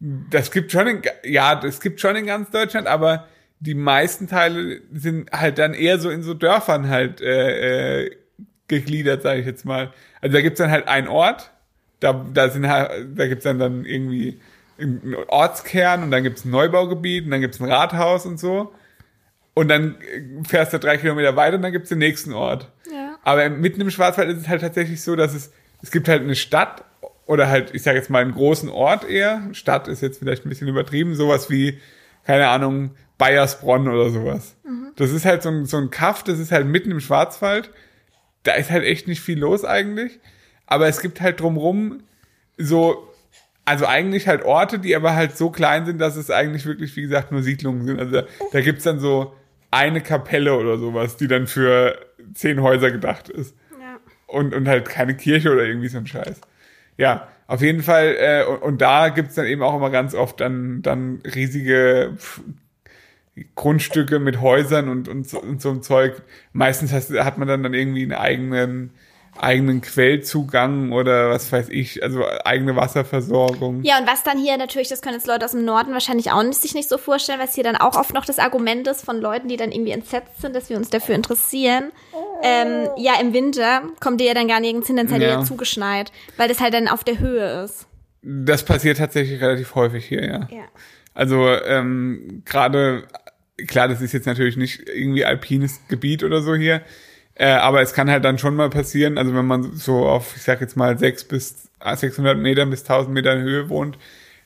das gibt schon in, ja, das gibt schon in ganz Deutschland, aber die meisten Teile sind halt dann eher so in so Dörfern halt äh, äh, gegliedert, sage ich jetzt mal. Also da gibt's dann halt einen Ort, da, da sind halt, da gibt's dann dann irgendwie einen Ortskern und dann gibt's ein Neubaugebiet und dann gibt's ein Rathaus und so. Und dann äh, fährst du drei Kilometer weiter und dann gibt's den nächsten Ort. Ja. Aber mitten im Schwarzwald ist es halt tatsächlich so, dass es, es gibt halt eine Stadt oder halt, ich sage jetzt mal einen großen Ort eher. Stadt ist jetzt vielleicht ein bisschen übertrieben, sowas wie, keine Ahnung, Bayersbronn oder sowas. Das ist halt so ein, so ein Kaff, das ist halt mitten im Schwarzwald. Da ist halt echt nicht viel los eigentlich. Aber es gibt halt drumrum so, also eigentlich halt Orte, die aber halt so klein sind, dass es eigentlich wirklich, wie gesagt, nur Siedlungen sind. Also da, da gibt's dann so eine Kapelle oder sowas, die dann für zehn Häuser gedacht ist Ja. und, und halt keine Kirche oder irgendwie so ein Scheiß. Ja, auf jeden Fall, äh, und, und da gibt's dann eben auch immer ganz oft dann, dann riesige pf, Grundstücke mit Häusern und, und, so, und so ein Zeug. Meistens hast, hat man dann, dann irgendwie einen eigenen, eigenen Quellzugang oder was weiß ich, also eigene Wasserversorgung. Ja, und was dann hier natürlich, das können jetzt Leute aus dem Norden wahrscheinlich auch nicht, sich nicht so vorstellen, was hier dann auch oft noch das Argument ist von Leuten, die dann irgendwie entsetzt sind, dass wir uns dafür interessieren. Ähm, ja, im Winter kommt ihr ja dann gar nirgends hin, dann seid ihr Ja. ja zugeschneit, weil das halt dann auf der Höhe ist. Das passiert tatsächlich relativ häufig hier, ja. Ja. Also ähm, gerade, klar, das ist jetzt natürlich nicht irgendwie alpines Gebiet oder so hier, äh, aber es kann halt dann schon mal passieren, also wenn man so auf, ich sag jetzt mal, 6 bis 600 Metern bis 1000 Metern Höhe wohnt,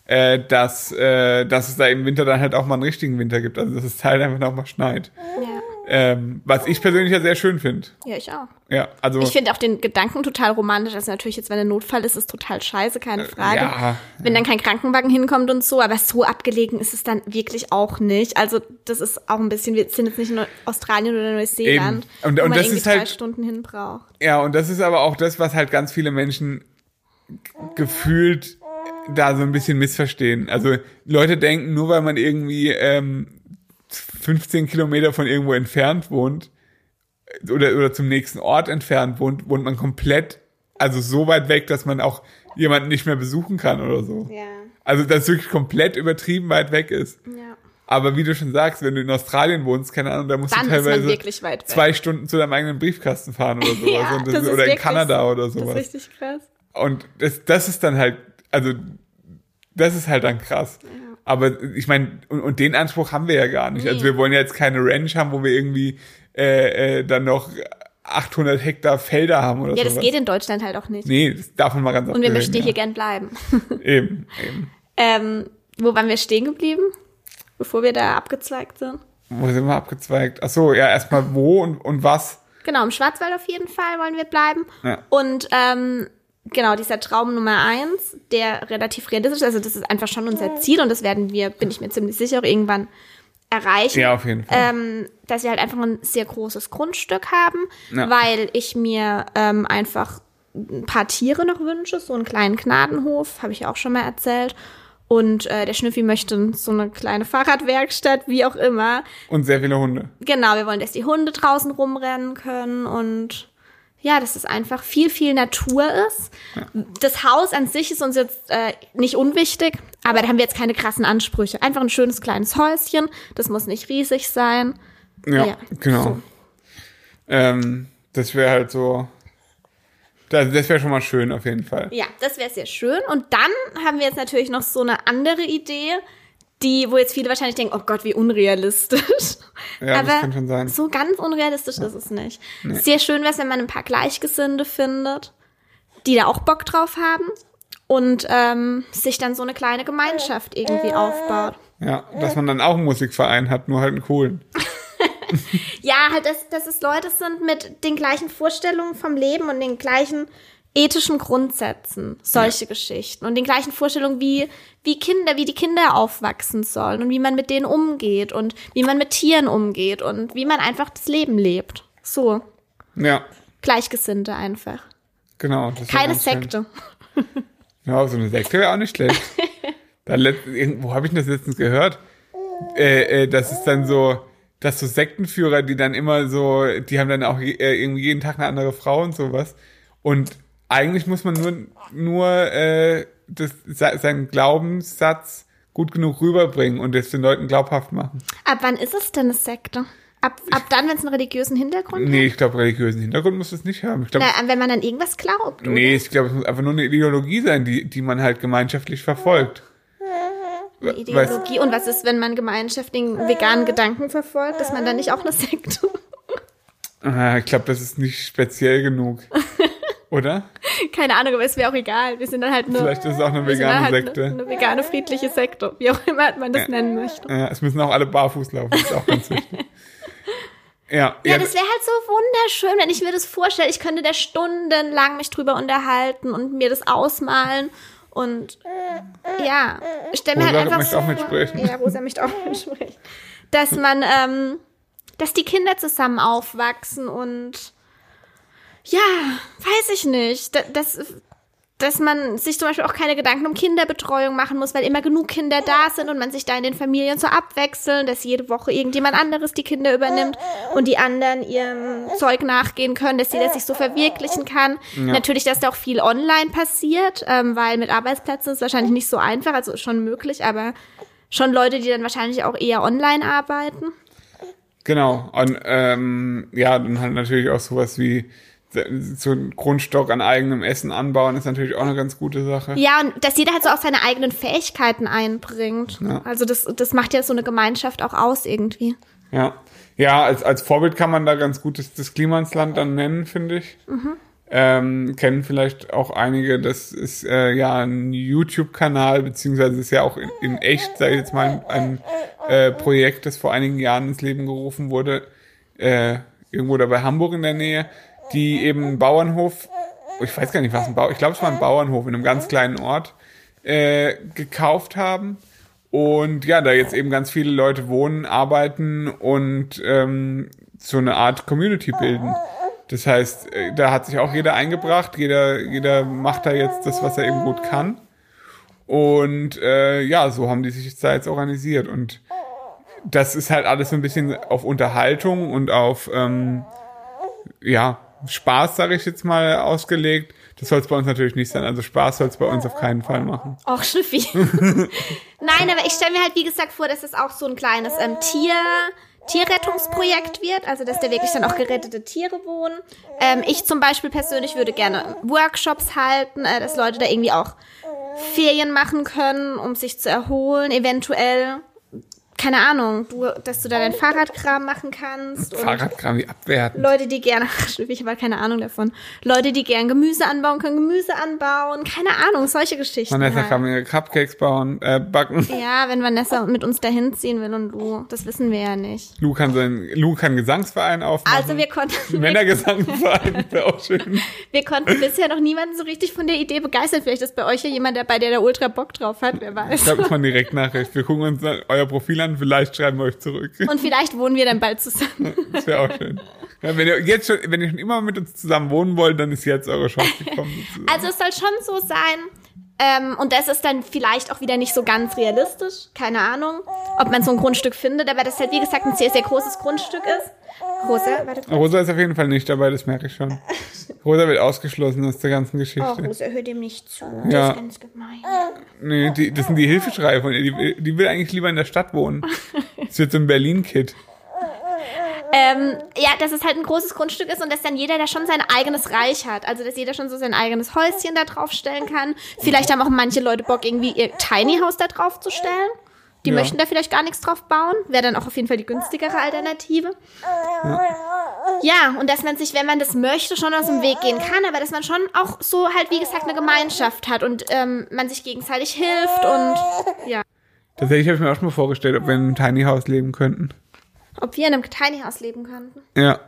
äh, dass, äh, dass es da im Winter dann halt auch mal einen richtigen Winter gibt, also dass es halt einfach noch mal schneit. Ja, Ähm, was ich persönlich ja sehr schön finde. ja ich auch. Ja, also Ich finde auch den Gedanken total romantisch. Also natürlich jetzt, wenn ein Notfall ist, ist total scheiße, keine Frage. Äh, ja, wenn dann kein Krankenwagen hinkommt und so, aber so abgelegen ist es dann wirklich auch nicht. Also das ist auch ein bisschen, wir sind jetzt nicht in Australien oder Neuseeland, Eben. Und- wo und man das irgendwie ist halt- drei Stunden hin braucht. Ja, und das ist aber auch das, was halt ganz viele Menschen gefühlt da so ein bisschen missverstehen. Also Leute denken, nur weil man irgendwie ähm, 15 Kilometer von irgendwo entfernt wohnt oder, oder zum nächsten Ort entfernt wohnt, wohnt man komplett, also so weit weg, dass man auch jemanden nicht mehr besuchen kann oder so. Ja, Also dass es wirklich komplett übertrieben weit weg ist. ja. Aber wie du schon sagst, wenn du in Australien wohnst, keine Ahnung, da musst Dann du teilweise zwei Stunden zu deinem eigenen Briefkasten fahren oder sowas. Ja, das, das oder in Kanada so. oder Das sowas. ist richtig krass. Und das, das ist dann halt, also das ist halt dann krass. Aber ich meine, und, und den Anspruch haben wir ja gar nicht. Also Nee. wir wollen ja jetzt keine Ranch haben, wo wir irgendwie äh, äh, dann noch 800 Hektar Felder haben oder Ja, sowas. das geht in Deutschland halt auch nicht. Nee, das darf man mal ganz Und wir möchten ja. hier gern bleiben. <laughs> Eben, eben. ähm, wo waren wir stehen geblieben? Bevor wir da abgezweigt sind? Wo sind wir abgezweigt? Ach so, ja, erstmal wo und, und was? Genau, im Schwarzwald auf jeden Fall wollen wir bleiben. Ja. Und ähm, genau, dieser Traum Nummer eins, der relativ realistisch ist, also das ist einfach schon unser Ziel und das werden wir, bin ich mir ziemlich sicher, auch irgendwann erreichen. Ja, auf jeden Fall. Ähm, dass wir halt einfach ein sehr großes Grundstück haben, Ja. weil ich mir ähm, einfach ein paar Tiere noch wünsche, so einen kleinen Gnadenhof, habe ich auch schon mal erzählt. Und äh, der Schnüffi möchte so eine kleine Fahrradwerkstatt, wie auch immer. Und sehr viele Hunde. Genau, wir wollen, dass die Hunde draußen rumrennen können und ja, dass es einfach viel, viel Natur ist. Das Haus an sich ist uns jetzt äh, nicht unwichtig, aber da haben wir jetzt keine krassen Ansprüche. Einfach ein schönes kleines Häuschen, das muss nicht riesig sein. Ja, Ja, genau. so. Ähm, das wäre halt so. Das, das wäre schon mal schön auf jeden Fall. Ja, das wäre sehr schön. Und dann haben wir jetzt natürlich noch so eine andere Idee, die, wo jetzt viele wahrscheinlich denken, oh Gott, wie unrealistisch. Ja, Aber das kann schon sein. so ganz unrealistisch ist es nicht. Sehr schön wäre es, wenn man ein paar Gleichgesinnte findet, die da auch Bock drauf haben und ähm, sich dann so eine kleine Gemeinschaft irgendwie aufbaut. Ja, dass man dann auch einen Musikverein hat, nur halt einen coolen. <laughs> Ja, halt, dass, dass es Leute sind mit den gleichen Vorstellungen vom Leben und den gleichen ethischen Grundsätzen, solche Geschichten und den gleichen Vorstellungen, wie, wie Kinder, wie die Kinder aufwachsen sollen und wie man mit denen umgeht und wie man mit Tieren umgeht und wie man einfach das Leben lebt. So, Ja, Gleichgesinnte einfach. genau. Keine. Sekte. <laughs> Ja, so eine Sekte wäre auch nicht schlecht. <laughs> da let, irgendwo habe ich das letztens gehört. Äh, äh, das ist dann so, dass so Sektenführer, die dann immer so, die haben dann auch äh, irgendwie jeden Tag eine andere Frau und sowas. Und eigentlich muss man nur, nur äh, das, se- seinen Glaubenssatz gut genug rüberbringen und das den Leuten glaubhaft machen. Ab wann ist es denn eine Sekte? Ab, ab dann, wenn es einen religiösen Hintergrund Nee, ich glaube, religiösen Hintergrund muss es nicht haben. Ich glaube, hat? Na, wenn man an irgendwas glaubt, oder? nee, ich glaube, es muss einfach nur eine Ideologie sein, die, die man halt gemeinschaftlich verfolgt. Eine Ideologie. Und was ist, wenn man gemeinschaftlichen veganen Gedanken verfolgt? Ist man dann nicht auch eine Sekte? Ah, Ich glaube, das ist nicht speziell genug. <laughs> Oder? Keine Ahnung, aber es wäre auch egal. Wir sind dann halt eine, Vielleicht ist es auch eine vegane halt Sekte. Eine, eine vegane friedliche Sekte, wie auch immer man das nennen möchte. Ja, es müssen auch alle barfuß laufen, das ist auch ganz wichtig. <laughs> Ja, Ja, ja, das wäre halt so wunderschön, wenn ich mir das vorstelle. Ich könnte da stundenlang mich drüber unterhalten und mir das ausmalen. Und ja, ich stelle mir Rosa halt einfach so auch mitsprechen. Ja, Rosa möchte auch <laughs> mitsprechen. Dass man, ähm, dass die Kinder zusammen aufwachsen und ja, weiß ich nicht. Da- Das, dass man sich zum Beispiel auch keine Gedanken um Kinderbetreuung machen muss, weil immer genug Kinder da sind und man sich da in den Familien so abwechseln, dass jede Woche irgendjemand anderes die Kinder übernimmt und die anderen ihrem Zeug nachgehen können, dass jeder sich so verwirklichen kann. Natürlich, dass da auch viel online passiert, ähm, weil mit Arbeitsplätzen ist es wahrscheinlich nicht so einfach, also schon möglich, aber schon Leute, die dann wahrscheinlich auch eher online arbeiten. genau. Und ähm, ja, dann halt natürlich auch sowas wie so ein Grundstock an eigenem Essen anbauen, ist natürlich auch eine ganz gute Sache. Ja, und dass jeder halt so auch seine eigenen Fähigkeiten einbringt. Ja. Also das, das macht ja so eine Gemeinschaft auch aus irgendwie. Ja, ja als, als Vorbild kann man da ganz gut das, das Klimansland dann nennen, finde ich. Ähm, kennen vielleicht auch einige, das ist äh, ja ein YouTube-Kanal, beziehungsweise ist ja auch in, in echt, sage ich jetzt mal, ein, ein äh, Projekt, das vor einigen Jahren ins Leben gerufen wurde, äh, irgendwo da bei Hamburg in der Nähe, die eben einen Bauernhof, ich weiß gar nicht, was ein Bau, ich glaube, es war ein Bauernhof in einem ganz kleinen Ort, äh, gekauft haben. Und ja, da jetzt eben ganz viele Leute wohnen, arbeiten und ähm, so eine Art Community bilden. Das heißt, äh, da hat sich auch jeder eingebracht, jeder, jeder macht da jetzt das, was er eben gut kann. Und äh, ja, so haben die sich da jetzt organisiert. Und das ist halt alles so ein bisschen auf Unterhaltung und auf ähm, ja, Spaß, sage ich jetzt mal, ausgelegt. Das soll es bei uns natürlich nicht sein. Also Spaß soll es bei uns auf keinen Fall machen. Och, Schnüffi. <laughs> Nein, aber ich stelle mir halt, wie gesagt, vor, dass es auch so ein kleines ähm, Tier, Tierrettungsprojekt wird, also dass da wirklich dann auch gerettete Tiere wohnen. Ähm, ich zum Beispiel persönlich würde gerne Workshops halten, äh, dass Leute da irgendwie auch Ferien machen können, um sich zu erholen, eventuell keine Ahnung, du, dass du da dein Fahrradkram machen kannst. Fahrradkram wie abwerten. Leute, die gerne, <laughs> ich habe halt keine Ahnung davon. Leute, die gern Gemüse anbauen können, Gemüse anbauen. Keine Ahnung, solche Geschichten. Vanessa halt. kann mir Cupcakes bauen, äh, backen. <laughs> Ja, wenn Vanessa mit uns dahin ziehen will und du, das wissen wir ja nicht. Lu kann seinen, Lu kann Gesangsverein aufmachen. Also wir konnten, <laughs> Männergesangsverein wäre auch schön. wir konnten bisher noch niemanden so richtig von der Idee begeistern. Vielleicht ist bei euch ja jemand dabei, der da ultra Bock drauf hat, wer Ich weiß. glaube, das mal direkt Nachricht. Wir gucken uns euer Profil an, vielleicht schreiben wir euch zurück. Und vielleicht wohnen wir dann bald <laughs> zusammen. Das wäre auch schön. Ja, wenn ihr jetzt schon, wenn ihr schon immer mit uns zusammen wohnen wollt, dann ist jetzt eure Chance gekommen. <laughs> sozusagen. Also es soll schon so sein, ähm, und das ist dann vielleicht auch wieder nicht so ganz realistisch, keine Ahnung, ob man so ein Grundstück findet, aber das halt, wie gesagt, ein sehr, sehr großes Grundstück ist. Rosa, warte. Rosa ist auf jeden Fall nicht dabei, das merke ich schon. Rosa wird ausgeschlossen aus der ganzen Oh, Geschichte. Rosa, hör dem nicht zu. Ja. Das ist ganz gemein. Nee, die, das sind die Hilfeschreie von ihr. Die, will- die will eigentlich lieber in der Stadt wohnen. <laughs> Das wird so ein Berlin-Kid. Ähm, ja, dass es halt ein großes Grundstück ist und dass dann jeder da schon sein eigenes Reich hat. Also, dass jeder schon so sein eigenes Häuschen da drauf stellen kann. Vielleicht haben auch manche Leute Bock, irgendwie ihr Tiny House da drauf zu stellen. Die Ja. möchten da vielleicht gar nichts drauf bauen. Wäre dann auch auf jeden Fall die günstigere Alternative. Ja, und dass man sich, wenn man das möchte, schon aus dem Weg gehen kann, aber dass man schon auch so halt, wie gesagt, eine Gemeinschaft hat und ähm, man sich gegenseitig hilft und ja. Tatsächlich habe ich mir auch schon mal vorgestellt, ob wir in einem Tiny House leben könnten. Ob wir in einem Tiny House leben könnten. Ja.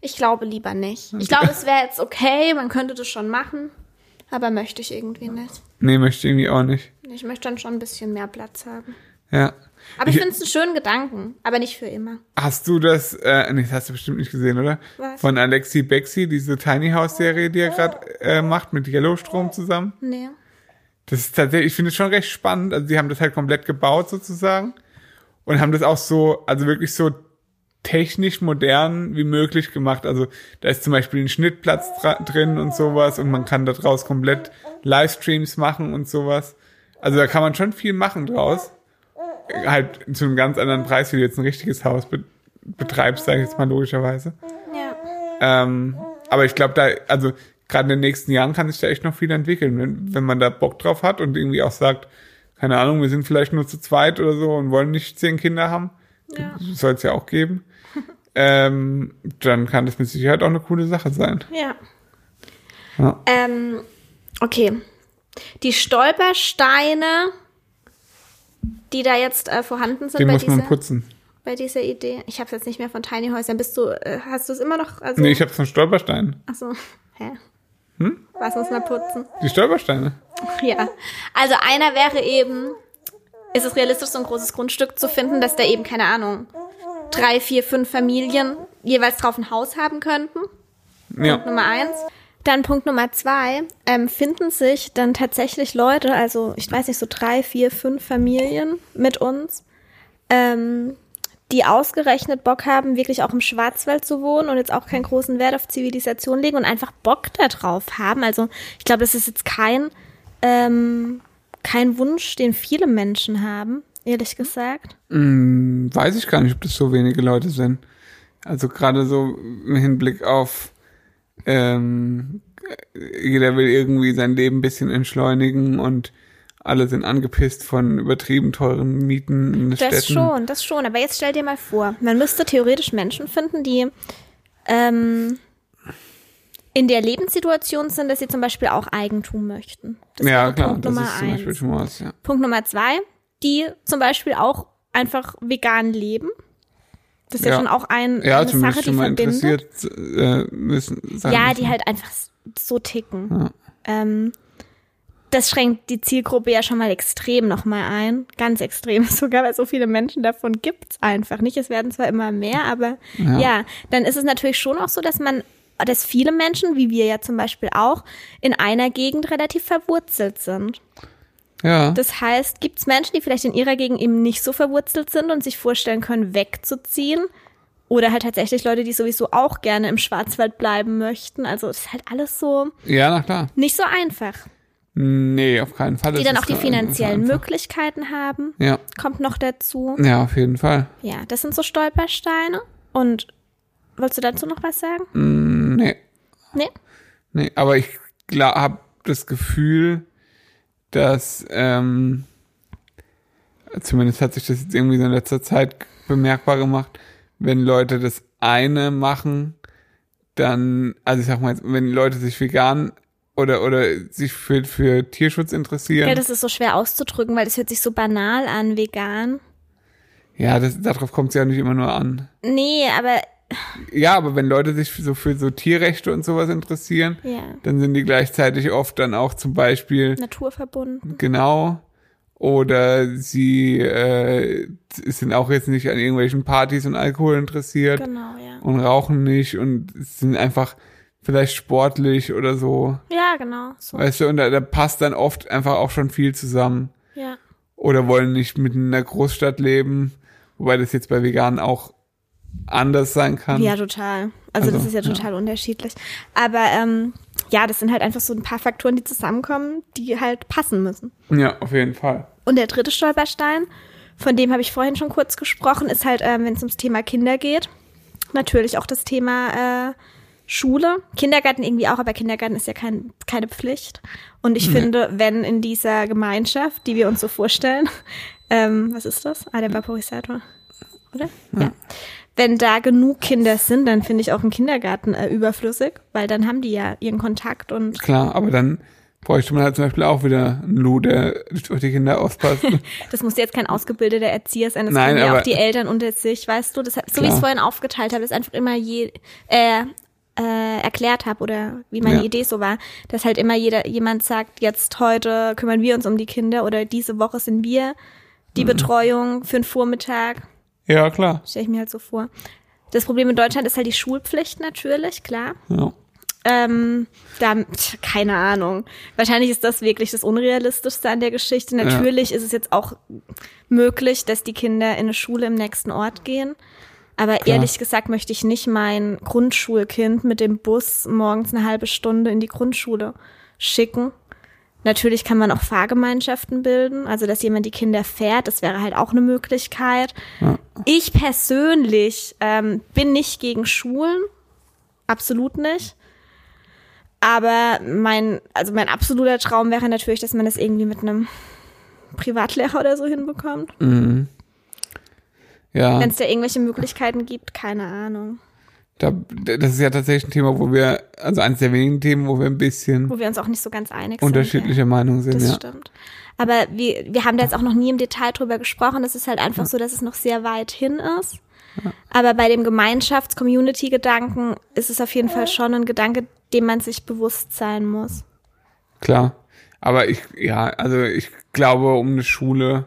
Ich glaube lieber nicht. Ich glaube, es wäre jetzt okay, man könnte das schon machen, aber möchte ich irgendwie nicht. Nee, möchte ich irgendwie auch nicht. Ich möchte dann schon ein bisschen mehr Platz haben. Ja. Aber ich Ich- finde es einen schönen Gedanken, aber nicht für immer. Hast du das, äh, nee, das hast du bestimmt nicht gesehen, oder? Was? Von Alexi Bexi, diese Tiny House Serie, die er gerade äh, macht mit Yellowstrom zusammen. Nee. Das ist tatsächlich, ich finde es schon recht spannend. Also, die haben das halt komplett gebaut sozusagen und haben das auch so, also wirklich so technisch modern wie möglich gemacht. Also, da ist zum Beispiel ein Schnittplatz drin und sowas und man kann daraus komplett Livestreams machen und sowas. Also, da kann man schon viel machen draus. Halt zu einem ganz anderen Preis, wie du jetzt ein richtiges Haus be betreibst, sage ich jetzt mal logischerweise. Ja. Ähm, aber ich glaube, da, also gerade in den nächsten Jahren kann sich da echt noch viel entwickeln, wenn, wenn man da Bock drauf hat und irgendwie auch sagt, keine Ahnung, wir sind vielleicht nur zu zweit oder so und wollen nicht zehn Kinder haben. Ja. Soll es ja auch geben. <laughs> ähm, dann kann das mit Sicherheit auch eine coole Sache sein. Ja. Ja. Ähm, okay. Die Stolpersteine, die da jetzt äh, vorhanden sind bei muss man dieser, putzen. bei dieser Idee. Ich habe jetzt nicht mehr von Tiny Häusern. Bist du, äh, hast du es immer noch? Also, Nee, ich habe so einen Stolperstein. Ach so. Hä? Hm? Was muss man putzen? Die Stolpersteine. Ja. Also einer wäre eben, ist es realistisch, so ein großes Grundstück zu finden, dass da eben, keine Ahnung, drei, vier, fünf Familien jeweils drauf ein Haus haben könnten? Ja. Nummer eins. Dann Punkt Nummer zwei, ähm, finden sich dann tatsächlich Leute, also ich weiß nicht, so drei, vier, fünf Familien mit uns, ähm, die ausgerechnet Bock haben, wirklich auch im Schwarzwald zu wohnen und jetzt auch keinen großen Wert auf Zivilisation legen und einfach Bock da drauf haben. Also ich glaube, das ist jetzt kein, ähm, kein Wunsch, den viele Menschen haben, ehrlich gesagt. Hm, weiß ich gar nicht, ob das so wenige Leute sind. Also gerade so im Hinblick auf ähm, jeder will irgendwie sein Leben ein bisschen entschleunigen und alle sind angepisst von übertrieben teuren Mieten in den Das Städten. schon, das schon. Aber jetzt stell dir mal vor, man müsste theoretisch Menschen finden, die ähm, in der Lebenssituation sind, dass sie zum Beispiel auch Eigentum möchten. Das ja, klar, Punkt das Nummer ist zum eins. Beispiel schon was, ja. Punkt Nummer zwei, die zum Beispiel auch einfach vegan leben. Das ist ja, Ja. schon auch ein, Ja, eine Sache, die verbindet. interessiert äh, müssen Ja, die halt einfach so ticken. Ähm, das schränkt die Zielgruppe ja schon mal extrem nochmal ein. Ganz extrem <laughs> sogar, weil so viele Menschen davon gibt's einfach nicht. Es werden zwar immer mehr, aber ja. Ja. dann ist es natürlich schon auch so, dass man, dass viele Menschen, wie wir ja zum Beispiel auch, in einer Gegend relativ verwurzelt sind. Ja, Das heißt, gibt's Menschen, die vielleicht in ihrer Gegend eben nicht so verwurzelt sind und sich vorstellen können, wegzuziehen? Oder halt tatsächlich Leute, die sowieso auch gerne im Schwarzwald bleiben möchten. Also es ist halt alles so ja, na klar. nicht so einfach. Nee, auf keinen Fall. Die dann auch die finanziellen. Möglichkeiten haben, Ja, kommt noch dazu. ja, auf jeden Fall. Ja, das sind so Stolpersteine. Und wolltest du dazu noch was sagen? Mm, Nee, Nee? nee, aber ich habe das Gefühl, dass ähm, zumindest hat sich das jetzt irgendwie so in letzter Zeit bemerkbar gemacht, wenn Leute das eine machen, dann, also ich sag mal, wenn Leute sich vegan oder, oder sich für, für Tierschutz interessieren. Ja, das ist so schwer auszudrücken, weil das hört sich so banal an, vegan. Ja, das, darauf kommt es ja nicht immer nur an. Nee, aber Ja, aber wenn Leute sich so für so Tierrechte und sowas interessieren, ja, dann sind die gleichzeitig oft dann auch zum Beispiel naturverbunden. genau oder sie äh, sind auch jetzt nicht an irgendwelchen Partys und Alkohol interessiert Genau, ja. und rauchen nicht und sind einfach vielleicht sportlich oder so. Ja, genau. So. Weißt du, und da, da passt dann oft einfach auch schon viel zusammen. Ja. Oder wollen nicht mitten in einer Großstadt leben, wobei das jetzt bei Veganen auch anders sein kann. Ja, total. Also, Also, das ist ja ja. total unterschiedlich. Aber ähm, ja, das sind halt einfach so ein paar Faktoren, die zusammenkommen, die halt passen müssen. Ja, auf jeden Fall. Und der dritte Stolperstein, von dem habe ich vorhin schon kurz gesprochen, ist halt, ähm, wenn es ums Thema Kinder geht. Natürlich auch das Thema äh, Schule. Kindergarten irgendwie auch, aber Kindergarten ist ja kein, keine Pflicht. Und ich finde, wenn in dieser Gemeinschaft, die wir uns so vorstellen, <laughs> ähm, was ist das? Ah, der Vaporisator. Oder? Ja. Wenn da genug Kinder sind, dann finde ich auch einen Kindergarten äh, überflüssig, weil dann haben die ja ihren Kontakt und Klar, aber dann bräuchte man halt zum Beispiel auch wieder einen Lou, der auf die Kinder aufpasst. <laughs> Das muss jetzt kein ausgebildeter Erzieher sein, das Nein, können ja auch die Eltern unter sich, weißt du? Das, so wie ich es vorhin aufgeteilt habe, ist einfach immer je, äh, äh, erklärt habe oder wie meine Ja. Idee so war, dass halt immer jeder jemand sagt, jetzt heute kümmern wir uns um die Kinder oder diese Woche sind wir Mhm. die Betreuung für einen Vormittag, ja, klar. stelle ich mir halt so vor. Das Problem in Deutschland ist halt die Schulpflicht natürlich, klar. Ja. Ähm, da, tch, keine Ahnung. Wahrscheinlich ist das wirklich das Unrealistischste an der Geschichte. Natürlich ist es jetzt auch möglich, dass die Kinder in eine Schule im nächsten Ort gehen. Aber Klar. ehrlich gesagt möchte ich nicht mein Grundschulkind mit dem Bus morgens eine halbe Stunde in die Grundschule schicken. Natürlich kann man auch Fahrgemeinschaften bilden, also dass jemand die Kinder fährt, das wäre halt auch eine Möglichkeit. Ja. Ich persönlich ähm, bin nicht gegen Schulen, absolut nicht. Aber mein, also mein absoluter Traum wäre natürlich, dass man das irgendwie mit einem Privatlehrer oder so hinbekommt. Mhm. Ja, Wenn es da irgendwelche Möglichkeiten gibt, keine Ahnung. da, das ist ja tatsächlich ein Thema, wo wir, also eines der wenigen Themen, wo wir ein bisschen Wo wir uns auch nicht so ganz einig unterschiedlicher Meinung sind. sind, Das ja. stimmt. Aber wir, wir haben da jetzt auch noch nie im Detail drüber gesprochen. Es ist halt einfach so, dass es noch sehr weit hin ist. Aber bei dem Gemeinschafts-Community-Gedanken ist es auf jeden Fall schon ein Gedanke, dem man sich bewusst sein muss. Klar. Aber ich, ja, also ich glaube, um eine Schule,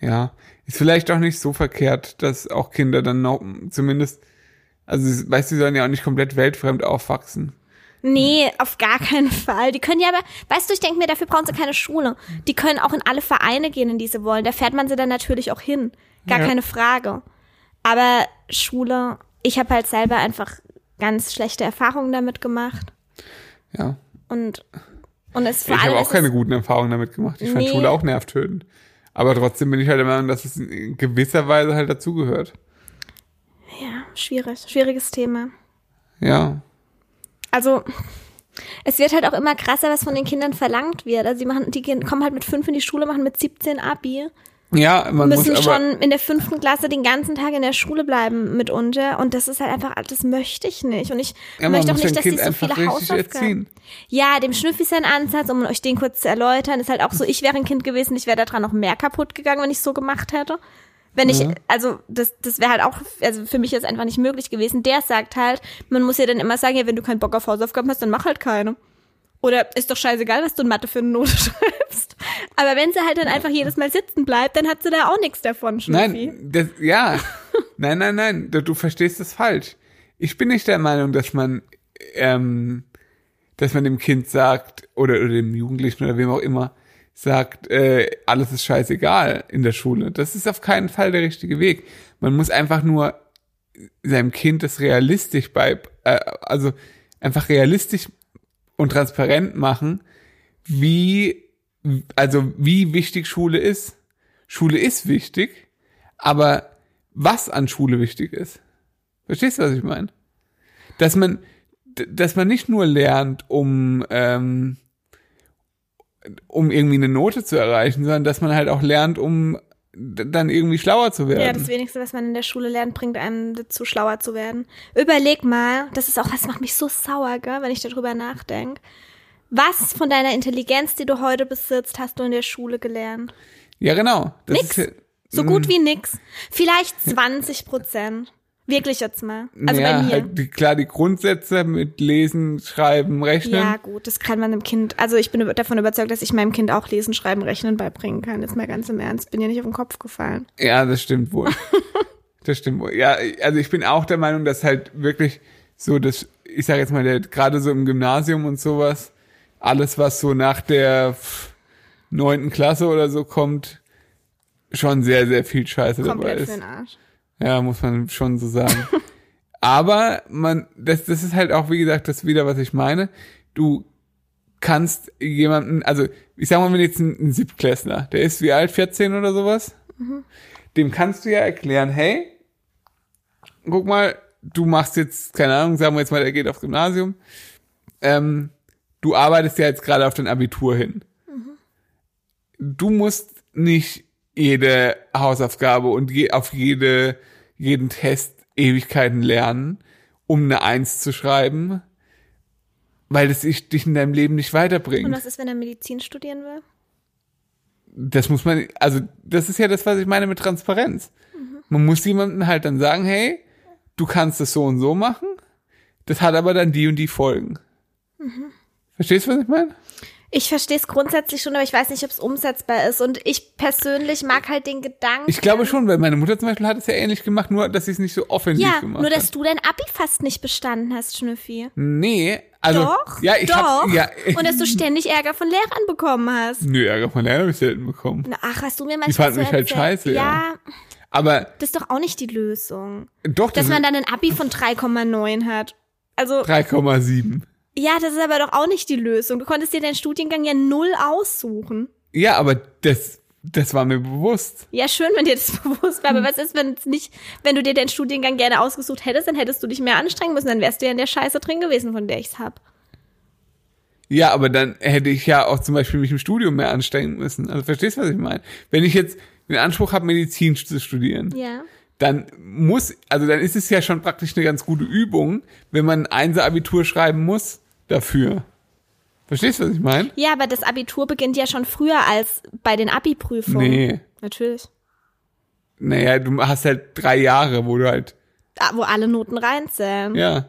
ja, ist vielleicht auch nicht so verkehrt, dass auch Kinder dann noch zumindest, also weißt du, sie sollen ja auch nicht komplett weltfremd aufwachsen. Nee, auf gar keinen Fall. Die können ja aber, weißt du, ich denke mir, dafür brauchen sie keine Schule. Die können auch in alle Vereine gehen, in die sie wollen. Da fährt man sie dann natürlich auch hin. Gar Ja. keine Frage. Aber Schule, ich habe halt selber einfach ganz schlechte Erfahrungen damit gemacht. Ja. Und, und es vor ich habe auch keine guten Erfahrungen damit gemacht. Ich fand Nee. Schule auch nervtötend. Aber trotzdem bin ich halt der Meinung, dass es in gewisser Weise halt dazugehört. ja, schwierig, schwieriges Thema. Ja. Also, es wird halt auch immer krasser, was von den Kindern verlangt wird. Also, sie machen, die gehen- kommen halt mit fünf in die Schule, machen mit 17 Abi. Ja, man muss müssen aber, schon in der fünften Klasse den ganzen Tag in der Schule bleiben mitunter und das ist halt einfach, das möchte ich nicht und ich ja, möchte auch muss nicht, dass Kind die so viele Hausaufgaben. Ja, dem Schnüffi ist ein Ansatz, um euch den kurz zu erläutern, ist halt auch so, ich wäre ein Kind gewesen, ich wäre daran noch mehr kaputt gegangen, wenn ich so gemacht hätte. Wenn ich, also das, das wäre halt auch, also für mich jetzt einfach nicht möglich gewesen. Der sagt halt, man muss ja dann immer sagen, ja, wenn du keinen Bock auf Hausaufgaben hast, dann mach halt keine. Oder ist doch scheißegal, was du in Mathe für eine Note <laughs> schreibst. Aber wenn sie halt dann einfach jedes Mal sitzen bleibt, dann hat sie da auch nichts davon, Schnüffi. Nein, das, ja. nein, nein, nein. Du, du verstehst das falsch. Ich bin nicht der Meinung, dass man, ähm, dass man dem Kind sagt, oder, oder dem Jugendlichen oder wem auch immer, sagt, äh, alles ist scheißegal in der Schule. Das ist auf keinen Fall der richtige Weg. Man muss einfach nur seinem Kind das realistisch bei, äh, also einfach realistisch und transparent machen, wie, also wie wichtig Schule ist. Schule ist wichtig, aber was an Schule wichtig ist. Verstehst du, was ich meine? Dass man, dass man nicht nur lernt, um, ähm, um irgendwie eine Note zu erreichen, sondern dass man halt auch lernt, um dann irgendwie schlauer zu werden. Ja, das Wenigste, was man in der Schule lernt, bringt einem dazu, schlauer zu werden. Überleg mal, das ist auch, das macht mich so sauer, gell, wenn ich darüber nachdenke. Was von deiner Intelligenz, die du heute besitzt, hast du in der Schule gelernt? Ja, genau. Das Nix. Ist, So gut wie nix. Vielleicht 20 Prozent. Wirklich jetzt mal. Also ja, bei mir. Halt die, klar, die Grundsätze mit Lesen, Schreiben, Rechnen. Ja, gut, das kann man dem Kind, also ich bin davon überzeugt, dass ich meinem Kind auch Lesen, Schreiben, Rechnen beibringen kann. Jetzt mal ganz im Ernst, bin ja nicht auf den Kopf gefallen. Ja, das stimmt wohl. <laughs> das stimmt wohl. Ja, also ich bin auch der Meinung, dass halt wirklich so das, ich sage jetzt mal, der- gerade so im Gymnasium und sowas, alles, was so nach der neunten Klasse oder so kommt, schon sehr, sehr viel Scheiße dabei Komplett für ist. den Arsch. Ja, muss man schon so sagen. <laughs> Aber man, das, das ist halt auch, wie gesagt, das wieder, was ich meine. Du kannst jemanden, also ich sag mal, wenn jetzt ein, ein Siebtklässler, der ist wie alt, 14 oder sowas, dem kannst du ja erklären, hey, guck mal, du machst jetzt, keine Ahnung, sagen wir jetzt mal, der geht aufs Gymnasium, ähm, du arbeitest ja jetzt gerade auf dein Abitur hin. Du musst nicht jede Hausaufgabe und je, auf jede, jeden Test Ewigkeiten lernen, um eine Eins zu schreiben, weil das ich, dich in deinem Leben nicht Und weiterbringt. was ist, wenn er Medizin studieren will? Das muss man, also das ist ja das, was ich meine mit Transparenz. Man muss jemandem halt dann sagen, hey, du kannst das so und so machen, das hat aber dann die und die Folgen. Verstehst du, was ich meine? Ich verstehe es grundsätzlich schon, aber ich weiß nicht, ob es umsetzbar ist. Und ich persönlich mag halt den Gedanken. Ich glaube schon, weil meine Mutter zum Beispiel hat es ja ähnlich gemacht, nur dass sie es nicht so offensiv ja, gemacht nur hat. dass du dein Abi fast nicht bestanden hast, Schnüffi. Nee, also Doch, ja, ich doch. hab ja Und dass du ständig Ärger von Lehrern bekommen hast. Nö, Ärger von Lehrer habe ich selten bekommen. Na, ach, hast du mir manchmal fanden so mich halt erzählt. scheiße, ja. Ja, Aber das ist doch auch nicht die Lösung. doch, das Dass man ist dann ein Abi von 3,9 hat. Also, 3,7. Ja, das ist aber doch auch nicht die Lösung. Du konntest dir deinen Studiengang ja null aussuchen. Ja, aber das, das war mir bewusst. Ja, schön, wenn dir das <laughs> bewusst war, aber Hm. was ist, wenn es nicht, wenn du dir den Studiengang gerne ausgesucht hättest, dann hättest du dich mehr anstrengen müssen, dann wärst du ja in der Scheiße drin gewesen, von der ich's hab. Ja, aber dann hätte ich ja auch zum Beispiel mich im Studium mehr anstrengen müssen. Also verstehst du, was ich meine? Wenn ich jetzt den Anspruch habe, Medizin zu studieren, Ja. dann muss, also dann ist es ja schon praktisch eine ganz gute Übung, wenn man ein Einser-Abitur schreiben muss dafür. Verstehst du, was ich meine? Ja, aber das Abitur beginnt ja schon früher als bei den Abi-Prüfungen. Nee. Natürlich. Naja, du hast halt drei Jahre, wo du halt, Ah, wo alle Noten reinzählen. ja.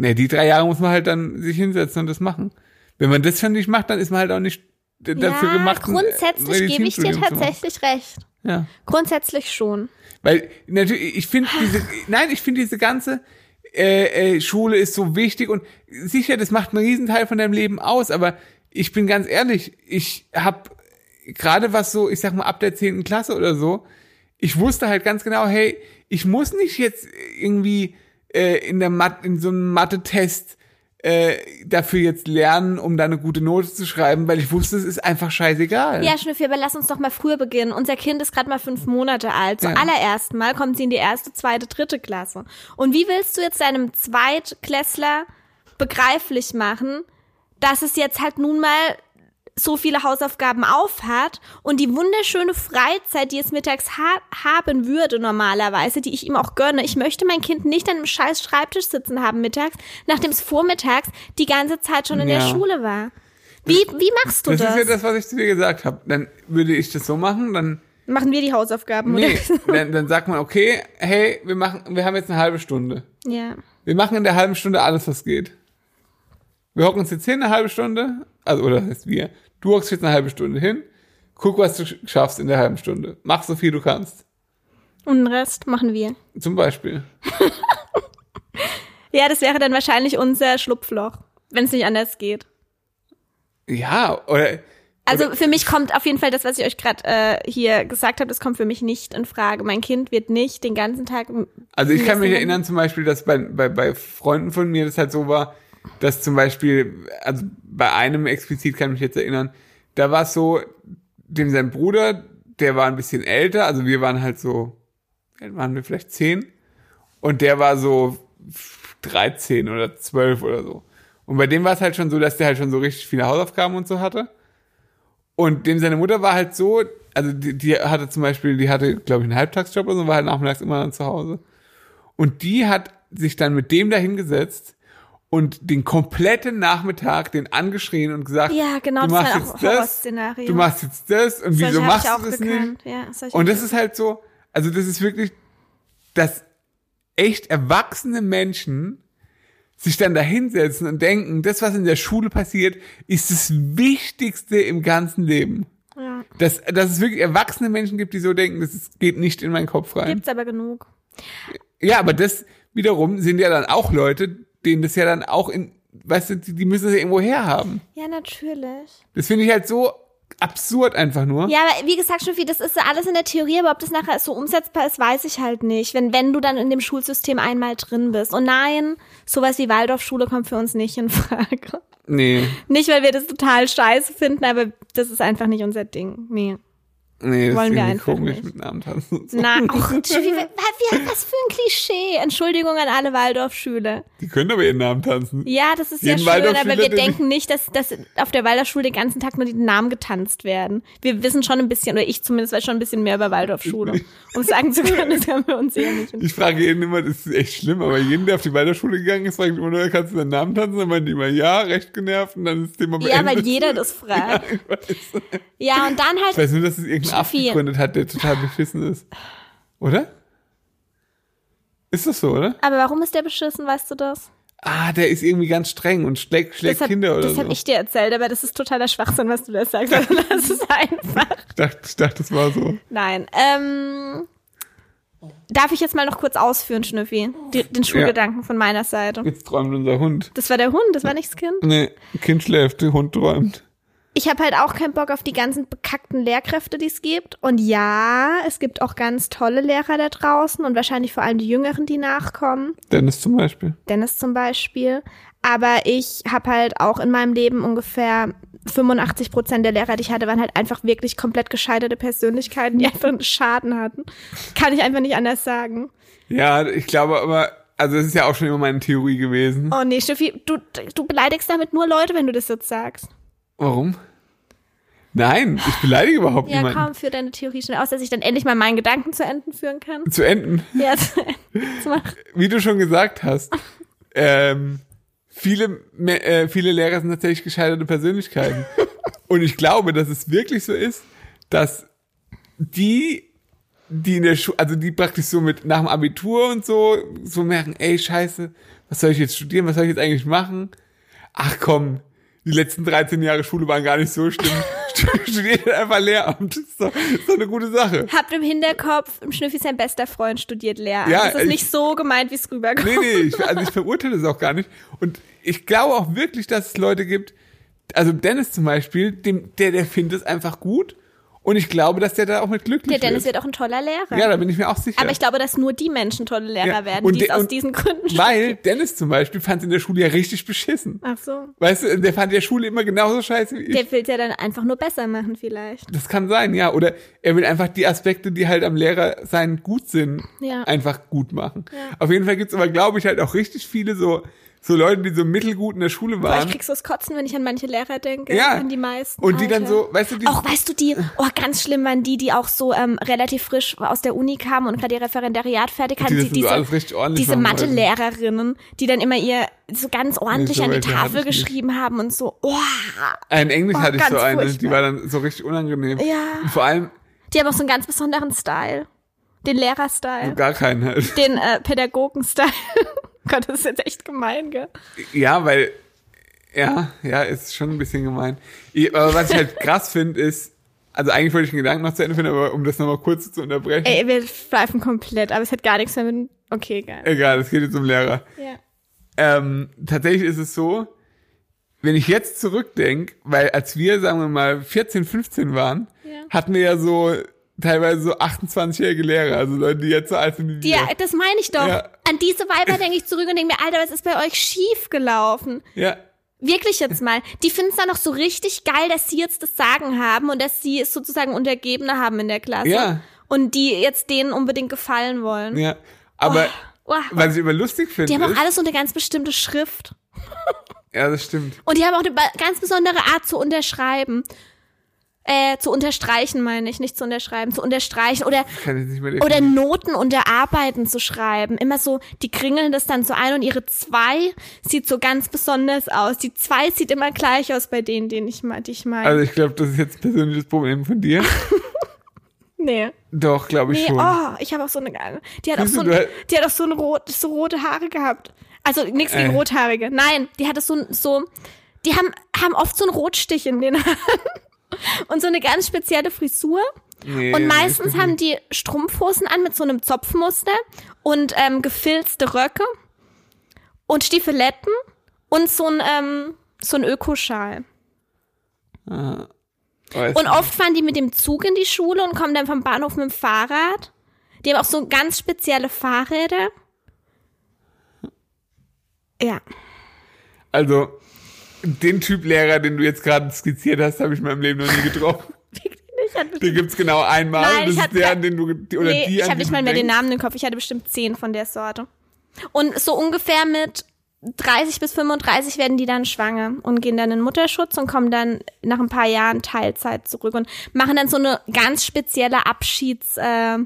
Nee, die drei Jahre muss man halt dann sich hinsetzen und das machen. Wenn man das schon nicht macht, dann ist man halt auch nicht dafür ja, gemacht. äh, grundsätzlich gebe ich dir tatsächlich recht. Ja. Grundsätzlich schon. Weil natürlich, ich finde diese, nein, ich finde diese ganze äh, äh, Schule ist so wichtig und sicher, das macht einen Riesenteil von deinem Leben aus, aber ich bin ganz ehrlich, ich habe gerade was so, ich sag mal ab der zehnten Klasse oder so, ich wusste halt ganz genau, hey, ich muss nicht jetzt irgendwie äh, in der Mat in so einem Mathe-Test äh, dafür jetzt lernen, um da eine gute Note zu schreiben, weil ich wusste, es ist einfach scheißegal. Ja, Schnüffi, aber lass uns doch mal früher beginnen. Unser Kind ist gerade mal fünf Monate alt. Zum Ja. allerersten Mal kommt sie in die erste, zweite, dritte Klasse. Und wie willst du jetzt deinem Zweitklässler begreiflich machen, dass es jetzt halt nun mal so viele Hausaufgaben aufhat und die wunderschöne Freizeit, die es mittags ha haben würde normalerweise, die ich ihm auch gönne. Ich möchte mein Kind nicht an einem scheiß Schreibtisch sitzen haben mittags, nachdem es vormittags die ganze Zeit schon in der Ja. Schule war. Wie, wie machst du das, das? ist ja das, was ich zu dir gesagt habe. Dann würde ich das so machen, dann Machen wir die Hausaufgaben, Nee, <laughs> dann, dann sagt man, okay, hey, wir machen, wir haben jetzt eine halbe Stunde. Ja. Wir machen in der halben Stunde alles, was geht. Wir hocken uns jetzt hin eine halbe Stunde, also oder das heißt wir. Du hockst jetzt eine halbe Stunde hin, guck, was du sch- schaffst in der halben Stunde. Mach so viel du kannst. Und den Rest machen wir. Zum Beispiel. <laughs> Ja, das wäre dann wahrscheinlich unser Schlupfloch, wenn es nicht anders geht. Ja, oder Also für mich kommt auf jeden Fall das, was ich euch gerade äh, hier gesagt habe, das kommt für mich nicht in Frage. Mein Kind wird nicht den ganzen Tag. Also ich kann mich erinnern zum Beispiel, dass bei, bei, bei Freunden von mir das halt so war, dass zum Beispiel, also bei einem explizit kann ich mich jetzt erinnern, da war es so, dem sein Bruder, der war ein bisschen älter, also wir waren halt so, waren wir vielleicht zehn und der war so 13 oder 12 oder so. Und bei dem war es halt schon so, dass der halt schon so richtig viele Hausaufgaben und so hatte. Und dem seine Mutter war halt so, also die, die hatte zum Beispiel, die hatte, glaube ich, einen Halbtagsjob oder so, war halt nachmittags immer dann zu Hause. Und die hat sich dann mit dem dahingesetzt und den kompletten Nachmittag den angeschrien und gesagt, Ja, genau, du das machst jetzt das, du machst jetzt das und Solche wieso machst du das gekannt. nicht? Ja, Und das ist halt so, also das ist wirklich, dass echt erwachsene Menschen sich dann da hinsetzen und denken, das, was in der Schule passiert, ist das Wichtigste im ganzen Leben. Ja. Dass, dass es wirklich erwachsene Menschen gibt, die so denken, das ist, geht nicht in meinen Kopf rein. Gibt's aber genug. Ja, aber das wiederum sind ja dann auch Leute, denen das ja dann auch in, weißt du, die, die müssen das ja irgendwo herhaben. Ja, natürlich. Das finde ich halt so absurd einfach nur. Ja, aber wie gesagt, Schnüffi, das ist alles in der Theorie, aber ob das nachher so umsetzbar ist, weiß ich halt nicht. Wenn, wenn du dann in dem Schulsystem einmal drin bist. Und nein, sowas wie Waldorfschule kommt für uns nicht in Frage. Nee, Nicht, weil wir das total scheiße finden, aber das ist einfach nicht unser Ding. Nee. Nee, das Wollen ist wir irgendwie einfach komisch nicht. mit Namen tanzen. Na, <laughs> ach, was für ein Klischee. Entschuldigung an alle Waldorfschüler. Die können aber ihren Namen tanzen. Ja, das ist ja Jeden schön, aber wir den- denken nicht, dass, dass auf der Waldorfschule den ganzen Tag nur die Namen getanzt werden. Wir wissen schon ein bisschen, oder ich zumindest weiß schon ein bisschen mehr über Waldorfschule. <laughs> Um sagen zu können, das haben wir uns eher nicht. Ich frage jeden immer, das ist echt schlimm, aber jeden, der auf die Waldorfschule gegangen ist, fragt immer nur, kannst du deinen Namen tanzen? Dann die immer, ja, recht genervt, und dann ist das Thema Ja, beendet. weil jeder das <laughs> fragt. Ich weiß. Ja, und dann Ich halt, weiß nur, dass es irgendein Aff gegründet hat, der total beschissen ist. Oder? Ist das so, oder? aber warum ist der beschissen, weißt du das? Ah, der ist irgendwie ganz streng und schlägt, schlägt Das hab, Kinder oder das so. hab ich dir erzählt, aber das ist totaler Schwachsinn, was du da sagst. Also lass es einfach. ich, dachte, ich dachte, das war so. Nein. Ähm, darf ich jetzt mal noch kurz ausführen, Schnüffi? Die, den Schulgedanken von meiner Seite. Jetzt träumt unser Hund. Das war der Hund, das war nicht das Kind. Nee, Kind schläft, der Hund träumt. Ich habe halt auch keinen Bock auf die ganzen bekackten Lehrkräfte, die es gibt. Und ja, es gibt auch ganz tolle Lehrer da draußen und wahrscheinlich vor allem die Jüngeren, die nachkommen. Dennis zum Beispiel. Dennis zum Beispiel. Aber ich habe halt auch in meinem Leben ungefähr 85 Prozent der Lehrer, die ich hatte, waren halt einfach wirklich komplett gescheiterte Persönlichkeiten, die <laughs> einfach einen Schaden hatten. Kann ich einfach nicht anders sagen. Ja, ich glaube aber, also das ist ja auch schon immer meine Theorie gewesen. Oh nee, Steffi, du, du beleidigst damit nur Leute, wenn du das jetzt sagst. Warum? Nein, ich beleidige überhaupt Ja, niemanden. komm, für deine Theorie schnell aus, dass ich dann endlich mal meinen Gedanken zu Enden führen kann. Zu enden. Ja, zu Enden zu. Wie du schon gesagt hast, ähm, viele, äh, viele Lehrer sind tatsächlich gescheiterte Persönlichkeiten. Und ich glaube, dass es wirklich so ist, dass die, die in der Schule, also die praktisch so mit nach dem Abitur und so, so merken, ey, scheiße, was soll ich jetzt studieren, was soll ich jetzt eigentlich machen? Ach komm, die letzten 13 Jahre Schule waren gar nicht so schlimm. <laughs> Studiert einfach Lehramt. Das ist doch, ist doch eine gute Sache. Habt im Hinterkopf, im Schnüffi sein bester Freund studiert Lehramt. Ja, das ist ich- nicht so gemeint, wie es rüberkommt. Nee, nee, ich, also ich verurteile es auch gar nicht. Und ich glaube auch wirklich, dass es Leute gibt, also Dennis zum Beispiel, dem, der, der findet es einfach gut. Und ich glaube, dass der da auch mit glücklich Der Dennis wird. wird auch ein toller Lehrer. Ja, da bin ich mir auch sicher. Aber ich glaube, dass nur die Menschen tolle Lehrer Ja, werden, die es aus diesen Gründen Weil Dennis zum Beispiel fand es in der Schule ja richtig beschissen. Ach so. Weißt du, der fand der Schule immer genauso scheiße wie ich. Der will ja dann einfach nur besser machen, vielleicht. das kann sein, ja. Oder er will einfach die Aspekte, die halt am Lehrer sein gut sind, Ja. einfach gut machen. Auf jeden Fall gibt's aber, glaube ich, halt auch richtig viele so, so Leute, die so mittelgut in der Schule Boah, waren. ich krieg so das Kotzen, wenn ich an manche Lehrer denke. Ja. An die meisten. Und die dann Alter. so, weißt du, die, Auch, weißt du, die, oh, ganz schlimm waren die, die auch so ähm, relativ frisch aus der Uni kamen und gerade ihr Referendariat fertig hatten. Die, so diese alles richtig ordentlich diese. Mathe-Lehrerinnen, die dann immer ihr so ganz ordentlich so an die Tafel ich nicht. geschrieben haben und so, oh, in Englisch Oh, hatte ich so eine, die furchtbar. war dann so richtig unangenehm. Ja. Und vor allem die haben auch so einen ganz besonderen Style. Den Lehrer-Style. gar keinen halt. <laughs> Den äh, Pädagogen-Style. <laughs> Gott, das ist jetzt echt gemein, gell? Ja, weil, ja, ja, ist schon ein bisschen gemein. Ich- Aber was ich halt <laughs> krass finde, ist, also eigentlich wollte ich den Gedanken noch zu Ende finden, aber um das nochmal kurz zu unterbrechen. Ey, wir schweifen komplett, aber es hat gar nichts mehr mit. Okay, geil. Egal, es geht jetzt um Lehrer. Ja. Ähm, tatsächlich ist es so, wenn ich jetzt zurückdenke, weil als wir, sagen wir mal, 14, 15 waren, Ja. hatten wir ja so teilweise so 28-jährige Lehrer, also Leute, die jetzt so alt sind wie wir. Ja, das meine ich doch. Ja. An diese Weiber denke ich zurück und denke mir, Alter, was ist bei euch schief gelaufen? Ja, Wirklich jetzt mal. Die finden es dann noch so richtig geil, dass sie jetzt das Sagen haben und dass sie es sozusagen Untergebene haben in der Klasse. Ja. Und die jetzt denen unbedingt gefallen wollen. ja. Aber Oh, was ich immer lustig finde, die haben auch alles so eine ganz bestimmte Schrift. <laughs> ja, das stimmt. Und die haben auch eine ganz besondere Art zu unterschreiben. Äh, zu unterstreichen meine ich, nicht zu unterschreiben, zu unterstreichen oder oder. Noten unter Arbeiten zu schreiben. Immer so, die kringeln das dann so ein und ihre zwei sieht so ganz besonders aus. Die zwei sieht immer gleich aus bei denen, denen ich mal, die ich meine. Also ich glaube, das ist jetzt ein persönliches Problem von dir. <laughs> nee. Doch, glaube ich Nee, schon. oh, ich habe auch so eine geile. Die hat auch so, ein, die hat auch so, eine rot, so rote Haare gehabt. Also nichts gegen Äh. Rothaarige. Nein, die hatte so so die haben haben oft so einen Rotstich in den Haaren <laughs> und so eine ganz spezielle Frisur. Nee, Und meistens ist haben die Strumpfhosen an mit so einem Zopfmuster und ähm, gefilzte Röcke und Stiefeletten und so ein ähm, so ein Ökoschal. Weiß Und oft fahren die mit dem Zug in die Schule und kommen dann vom Bahnhof mit dem Fahrrad. Die haben auch so ganz spezielle Fahrräder. Ja. Also, den Typ Lehrer, den du jetzt gerade skizziert hast, habe ich in meinem Leben noch nie getroffen. <laughs> Den gibt's genau einmal. Nein, das ich ist der, an den du, die- oder nee, die, ich habe nicht mal mehr den denkst. Namen im Kopf. Ich hatte bestimmt zehn von der Sorte. Und so ungefähr mit 30 bis 35 werden die dann schwanger und gehen dann in Mutterschutz und kommen dann nach ein paar Jahren Teilzeit zurück und machen dann so eine ganz spezielle Abschieds, äh,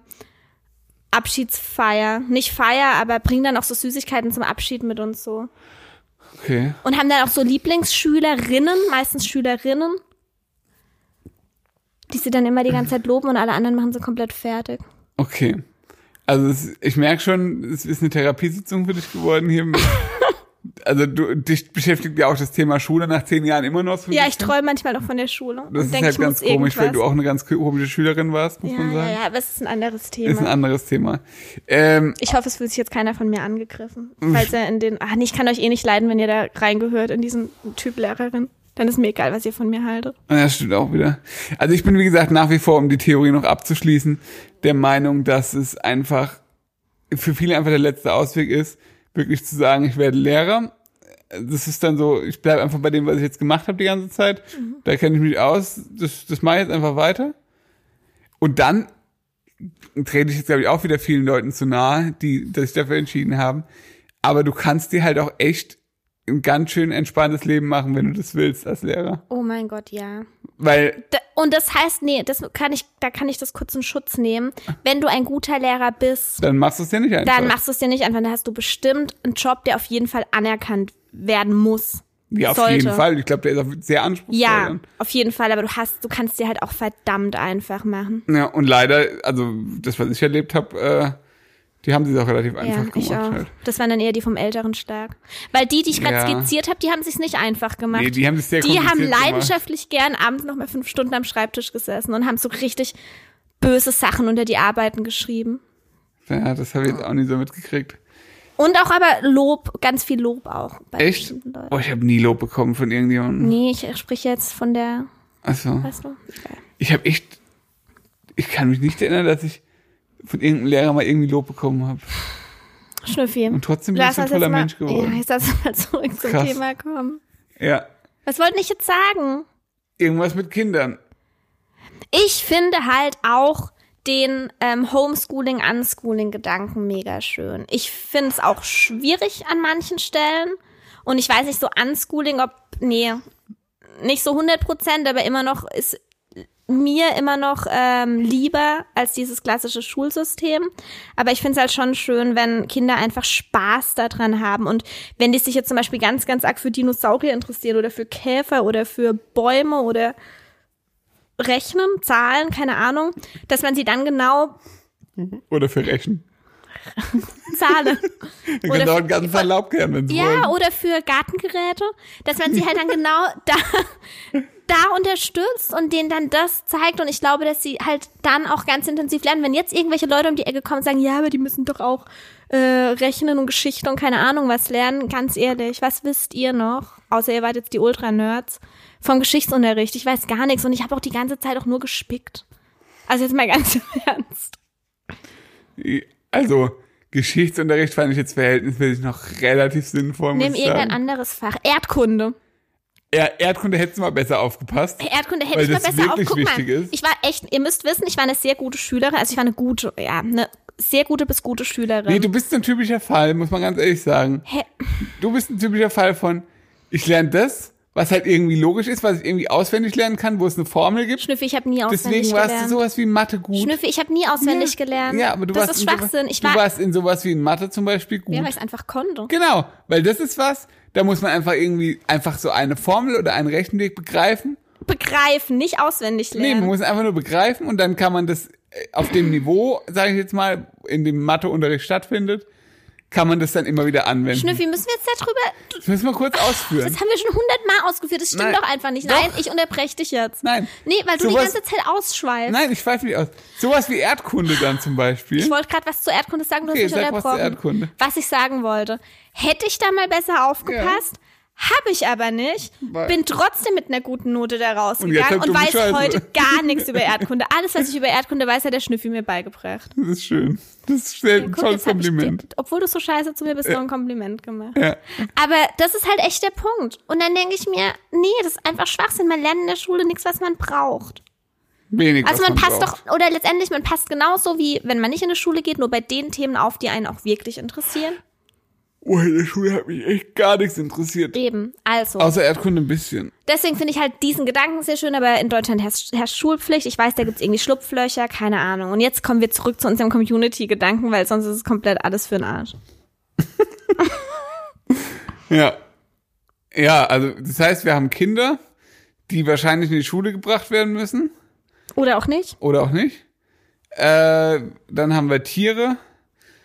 Abschiedsfeier. Nicht Feier, aber bringen dann auch so Süßigkeiten zum Abschied mit und so. Okay. Und haben dann auch so Lieblingsschülerinnen, meistens Schülerinnen, die sie dann immer die ganze Zeit loben und alle anderen machen sie komplett fertig. Okay. Also es, ich merke schon, es ist eine Therapiesitzung für dich geworden hier. Mit, <laughs> also du, dich beschäftigt ja auch das Thema Schule nach zehn Jahren immer noch so Ja, ich träume manchmal noch von der Schule Das ist denke, halt ganz komisch, weil irgendwas. du auch eine ganz komische Schülerin warst, muss ja, man ja, sagen. ja, aber es ist ein anderes Ist ein Thema. anderes Thema. Ähm, Ich hoffe, es fühlt sich jetzt keiner von mir angegriffen. Falls er in den, ach nee, ich kann euch eh nicht leiden, wenn ihr da reingehört in diesen Typ Lehrerin. Dann ist mir egal, was ihr von mir haltet. Ja, stimmt auch wieder. Also ich bin, wie gesagt, nach wie vor, um die Theorie noch abzuschließen, der Meinung, dass es einfach für viele einfach der letzte Ausweg ist, wirklich zu sagen, ich werde Lehrer. Das ist dann so, ich bleibe einfach bei dem, was ich jetzt gemacht habe die ganze Zeit. Da kenne ich mich aus. Das, das mache ich jetzt einfach weiter. Und dann trete ich jetzt, glaube ich, auch wieder vielen Leuten zu nahe, die dass sich dafür entschieden haben. Aber du kannst dir halt auch echt ein ganz schön entspanntes Leben machen, wenn du das willst als Lehrer. Oh mein Gott, ja. Weil Da, und das heißt, nee, das kann ich, da kann ich das kurz in Schutz nehmen. Wenn du ein guter Lehrer bist, Dann machst du es ja nicht einfach. dann machst du es dir nicht einfach, dann hast du bestimmt einen Job, der auf jeden Fall anerkannt werden muss. ja, auf sollte. jeden Fall. Ich glaube, der ist auch sehr anspruchsvoll. Ja, dann. auf jeden Fall, aber du hast, du kannst dir halt auch verdammt einfach machen. Ja, und leider, also das, was ich erlebt habe, äh, die haben sie auch relativ einfach ja, ich gemacht. auch. Halt. Das waren dann eher die vom älteren Schlag. Weil die, die ich gerade Ja. skizziert habe, die haben sich's nicht einfach gemacht. Nee, die haben das sehr die haben kompliziert gemacht. leidenschaftlich gern abends noch mal fünf Stunden am Schreibtisch gesessen und haben so richtig böse Sachen unter die Arbeiten geschrieben. Ja, das habe ich jetzt auch nie so mitgekriegt. Und auch aber Lob, ganz viel Lob auch. Bei Echt? Oh, ich habe nie Lob bekommen von irgendjemandem. Nee, ich spreche jetzt von der, Also, weißt du? Ich habe echt, ich kann mich nicht erinnern, dass ich von irgendeinem Lehrer mal irgendwie Lob bekommen habe. Schnüffi. Und trotzdem bin ich so ein toller mal, Mensch geworden. Ja, jetzt lass mal zurück zum Krass. Thema kommen. Ja, Was wollte ich jetzt sagen? irgendwas mit Kindern. Ich finde halt auch den ähm, Homeschooling-Unschooling-Gedanken mega schön. Ich finde es auch schwierig an manchen Stellen. Und ich weiß nicht so Unschooling, ob, nee, nicht so 100 Prozent, aber immer noch ist mir immer noch ähm, lieber als dieses klassische Schulsystem. Aber ich finde es halt schon schön, wenn Kinder einfach Spaß daran haben. Und wenn die sich jetzt zum Beispiel ganz, ganz arg für Dinosaurier interessieren oder für Käfer oder für Bäume oder Rechnen, Zahlen, keine Ahnung, dass man sie dann genau Oder für Rechen. <laughs> zahlen. Ihr <laughs> Oder einen ganzen Tag Laub kehren, wenn sie Ja, wollen. oder für Gartengeräte, dass man sie halt dann <laughs> genau da, da unterstützt und denen dann das zeigt. Und ich glaube, dass sie halt dann auch ganz intensiv lernen. Wenn jetzt irgendwelche Leute um die Ecke kommen und sagen, ja, aber die müssen doch auch äh, Rechnen und Geschichte und keine Ahnung was lernen, ganz ehrlich, was wisst ihr noch? Außer ihr wart jetzt die Ultra-Nerds vom Geschichtsunterricht. Ich weiß gar nichts und ich habe auch die ganze Zeit auch nur gespickt. Also jetzt mal ganz im Ernst. Also, Geschichtsunterricht fand ich jetzt verhältnismäßig noch relativ sinnvoll, muss Nimm irgendein anderes Fach. Erdkunde. Er, Erdkunde hättest du mal besser aufgepasst. Erdkunde hätte ich mal besser auf. wirklich Guck mal, wichtig ist. ich war echt, ihr müsst wissen, ich war eine sehr gute Schülerin, also ich war eine gute, ja, eine sehr gute bis gute Schülerin. Nee, du bist ein typischer Fall, muss man ganz ehrlich sagen. Hä? Du bist ein typischer Fall von, ich lerne das, was halt irgendwie logisch ist, was ich irgendwie auswendig lernen kann, wo es eine Formel gibt. Schnüffi, ich habe nie auswendig Deswegen warst gelernt. du sowas wie Mathe gut. Schnüffi, ich habe nie auswendig gelernt. Ja, aber du das warst ist in sowas, Schwachsinn. Ich du war, warst in sowas wie in Mathe zum Beispiel gut. ja, weil ich es einfach konnte. Genau, weil das ist was, da muss man einfach irgendwie einfach so eine Formel oder einen Rechenweg begreifen. Begreifen, nicht auswendig Nee, man lernen. muss einfach nur begreifen und dann kann man das äh, auf dem Niveau, sage ich jetzt mal, in dem Matheunterricht stattfindet, kann man das dann immer wieder anwenden. Schnüffi, müssen wir jetzt darüber, Das müssen wir kurz ausführen. das haben wir schon hundertmal ausgeführt, das stimmt Nein. doch einfach nicht. Doch. Nein, ich unterbreche dich jetzt. Nein. Nee, weil du Sowas- die ganze Zeit ausschweifst. Nein, ich schweife nicht aus. Sowas wie Erdkunde dann zum Beispiel. Ich wollte gerade was zur Erdkunde sagen, du Okay, hast mich sag was zur unterbrochen. Erdkunde. Was ich sagen wollte. Hätte ich da mal besser aufgepasst, habe ich aber nicht. Bin trotzdem mit einer guten Note da rausgegangen und, ihr weiß Scheiße. heute <laughs> gar nichts über Erdkunde. Alles, was ich über Erdkunde weiß, hat der Schnüffi mir beigebracht. Das ist schön. Das ist sehr ein Guck, tolles Kompliment. dir, obwohl du so scheiße zu mir bist, noch ein Kompliment gemacht. Ja. Aber das ist halt echt der Punkt. Und dann denke ich mir, nee, das ist einfach Schwachsinn. Man lernt in der Schule nichts, was man braucht. Wenig. Also was man passt braucht. doch, oder letztendlich, man passt genauso wie, wenn man nicht in die Schule geht, nur bei den Themen auf, die einen auch wirklich interessieren. Oh, in der Schule hat mich echt gar nichts interessiert. Eben. Also. Außer Erdkunde ein bisschen. Deswegen finde ich halt diesen Gedanken sehr schön, aber in Deutschland herrscht, herrscht Schulpflicht. Ich weiß, da gibt's irgendwie Schlupflöcher, keine Ahnung. Und jetzt kommen wir zurück zu unserem Community-Gedanken, weil sonst ist es komplett alles für den Arsch. <laughs> Ja. Ja, also das heißt, wir haben Kinder, die wahrscheinlich in die Schule gebracht werden müssen. Oder auch nicht, Oder auch nicht. Äh, dann haben wir Tiere.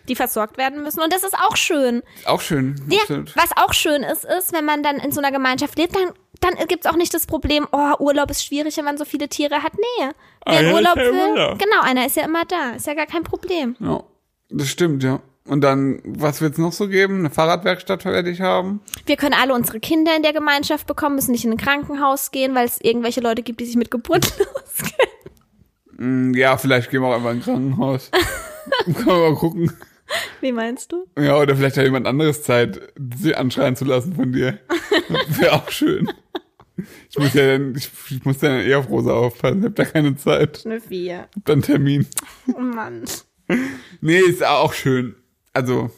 Die versorgt werden müssen. Und das ist auch schön. Auch schön. Ja, absolut. was auch schön ist, ist, wenn man dann in so einer Gemeinschaft lebt, dann, dann gibt's auch nicht das Problem, oh, Urlaub ist schwierig, wenn man so viele Tiere hat. Nee. Wer Einer in Urlaub ist ja immer will, da. genau, einer ist ja immer da. Ist ja gar kein Problem. Ja, das stimmt, ja. Und dann, was wird's noch so geben? Eine Fahrradwerkstatt werde ich haben. Wir können alle unsere Kinder in der Gemeinschaft bekommen, müssen nicht in ein Krankenhaus gehen, weil es irgendwelche Leute gibt, die sich mit Geburt <laughs> auskennen. Hm, Ja, vielleicht gehen wir auch einfach in ein Krankenhaus. <laughs> Können wir mal gucken. <laughs> Wie meinst du? Ja, oder vielleicht hat jemand anderes Zeit, sie anschreien zu lassen von dir. <laughs> Wäre auch schön. Ich muss ja dann, ich, ich muss dann eher auf Rosa aufpassen. Ich hab da keine Zeit. Eine Vier. Hab dann Termin. Oh Mann. Nee, ist auch schön. Also,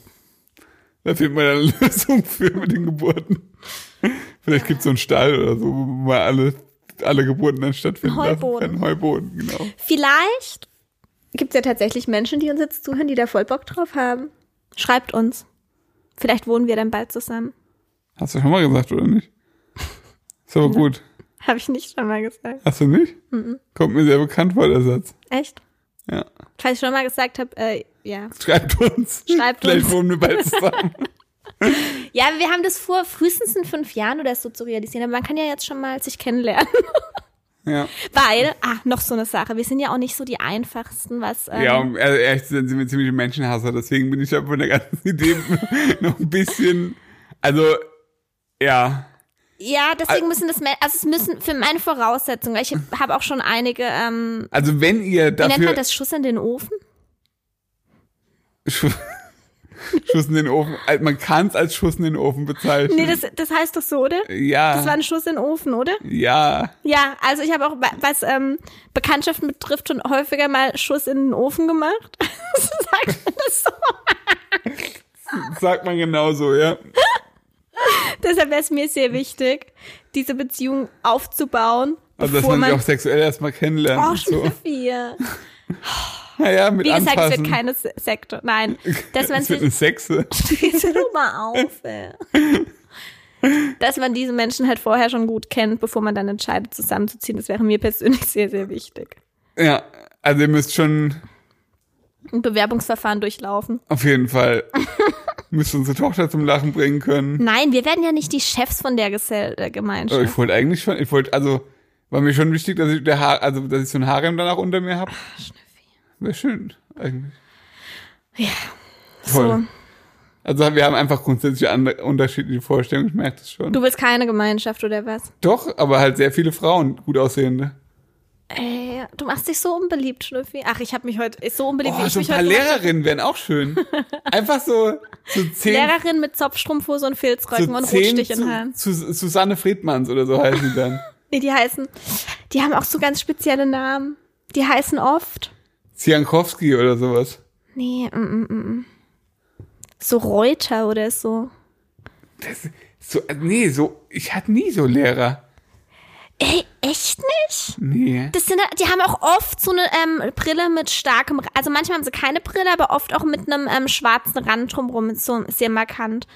da findet man eine Lösung für mit den Geburten. Vielleicht gibt's so einen Stall oder so, wo man alle, alle Geburten dann stattfinden Heuboden. lassen kann. Heuboden, genau. Vielleicht gibt's ja tatsächlich Menschen, die uns jetzt zuhören, die da voll Bock drauf haben. Schreibt uns. Vielleicht wohnen wir dann bald zusammen. Hast du schon mal gesagt, oder nicht? Ist aber <laughs> gut. Habe ich nicht schon mal gesagt. Hast du nicht? Kommt mir sehr bekannt vor, der Satz. Echt? Ja. Falls ich schon mal gesagt habe, äh, ja. Schreibt uns. Schreibt Vielleicht uns. wohnen wir bald zusammen. <laughs> <laughs> Ja, wir haben das vor, frühestens in fünf Jahren oder so zu realisieren. Aber man kann ja jetzt schon mal sich kennenlernen. Ja. Weil, ah, noch so eine Sache. Wir sind ja auch nicht so die einfachsten, was. Ähm, Ja, um also sein, sind wir ziemliche Menschenhasser, deswegen bin ich ja von der ganzen Idee <laughs> noch ein bisschen, also, ja, Ja, deswegen müssen das, also es müssen für meine Voraussetzungen, weil ich <laughs> habe auch schon einige, ähm, also wenn ihr wie nennt dafür man das, Schuss in den Ofen? Schuss, Schuss in den Ofen, also man kann es als Schuss in den Ofen bezeichnen. Nee, das, das heißt doch so, oder? ja, Das war ein Schuss in den Ofen, oder? ja, Ja, also ich habe auch, was ähm, Bekanntschaften betrifft, schon häufiger mal Schuss in den Ofen gemacht. <laughs> Sagt man das so? <laughs> sagt man genauso, ja. Deshalb wäre es mir sehr wichtig, diese Beziehung aufzubauen, Also, dass bevor man sich man... auch sexuell erstmal kennenlernt. Oh, und so. Schnüffi. <laughs> Naja, mit Wie gesagt, es anfassen. wird keine Se- Sekte. Nein, dass <laughs> man es wird eine. Sexe. Jetzt hör mal auf, ey. Dass man diese Menschen halt vorher schon gut kennt, bevor man dann entscheidet, zusammenzuziehen. Das wäre mir persönlich sehr, sehr wichtig. Ja, also ihr müsst schon Ein Bewerbungsverfahren durchlaufen. auf jeden Fall, <laughs> müsst unsere Tochter zum Lachen bringen können. Nein, wir werden ja nicht die Chefs von der Gesell Gemeinschaft. ich wollte eigentlich schon, ich wollte, also, war mir schon wichtig, dass ich der Haar, also, dass ich so ein Harem danach unter mir habe. Wäre schön, eigentlich. Ja. Toll. So. Also, wir haben einfach grundsätzlich andere, unterschiedliche Vorstellungen, ich merke das schon. Du willst keine Gemeinschaft oder was? Doch, aber halt sehr viele Frauen, gut aussehende. Ey, du machst dich so unbeliebt, Schnüffi. Ach, ich habe mich heute ist so unbeliebt, wie Oh, ich so ein mich paar. Lehrerinnen wären auch schön. <laughs> Einfach so, so zehn, Lehrerin mit Zopfstrumpfhose und Filzröcken so und Rotstich in Haaren. zu, Susanne Friedmanns oder so heißen die dann. <laughs> Nee, die heißen, die haben auch so ganz spezielle Namen. Die heißen oft, Ziankowski oder sowas. nee, mm, mm, mm. so Reuter oder so. Das, So, äh, nee, so, ich hatte nie so Lehrer. Ey, echt nicht? Nee. Das sind, die haben auch oft so eine ähm, Brille mit starkem, also manchmal haben sie keine Brille, aber oft auch mit einem ähm, schwarzen Rand drumrum, so sehr markant.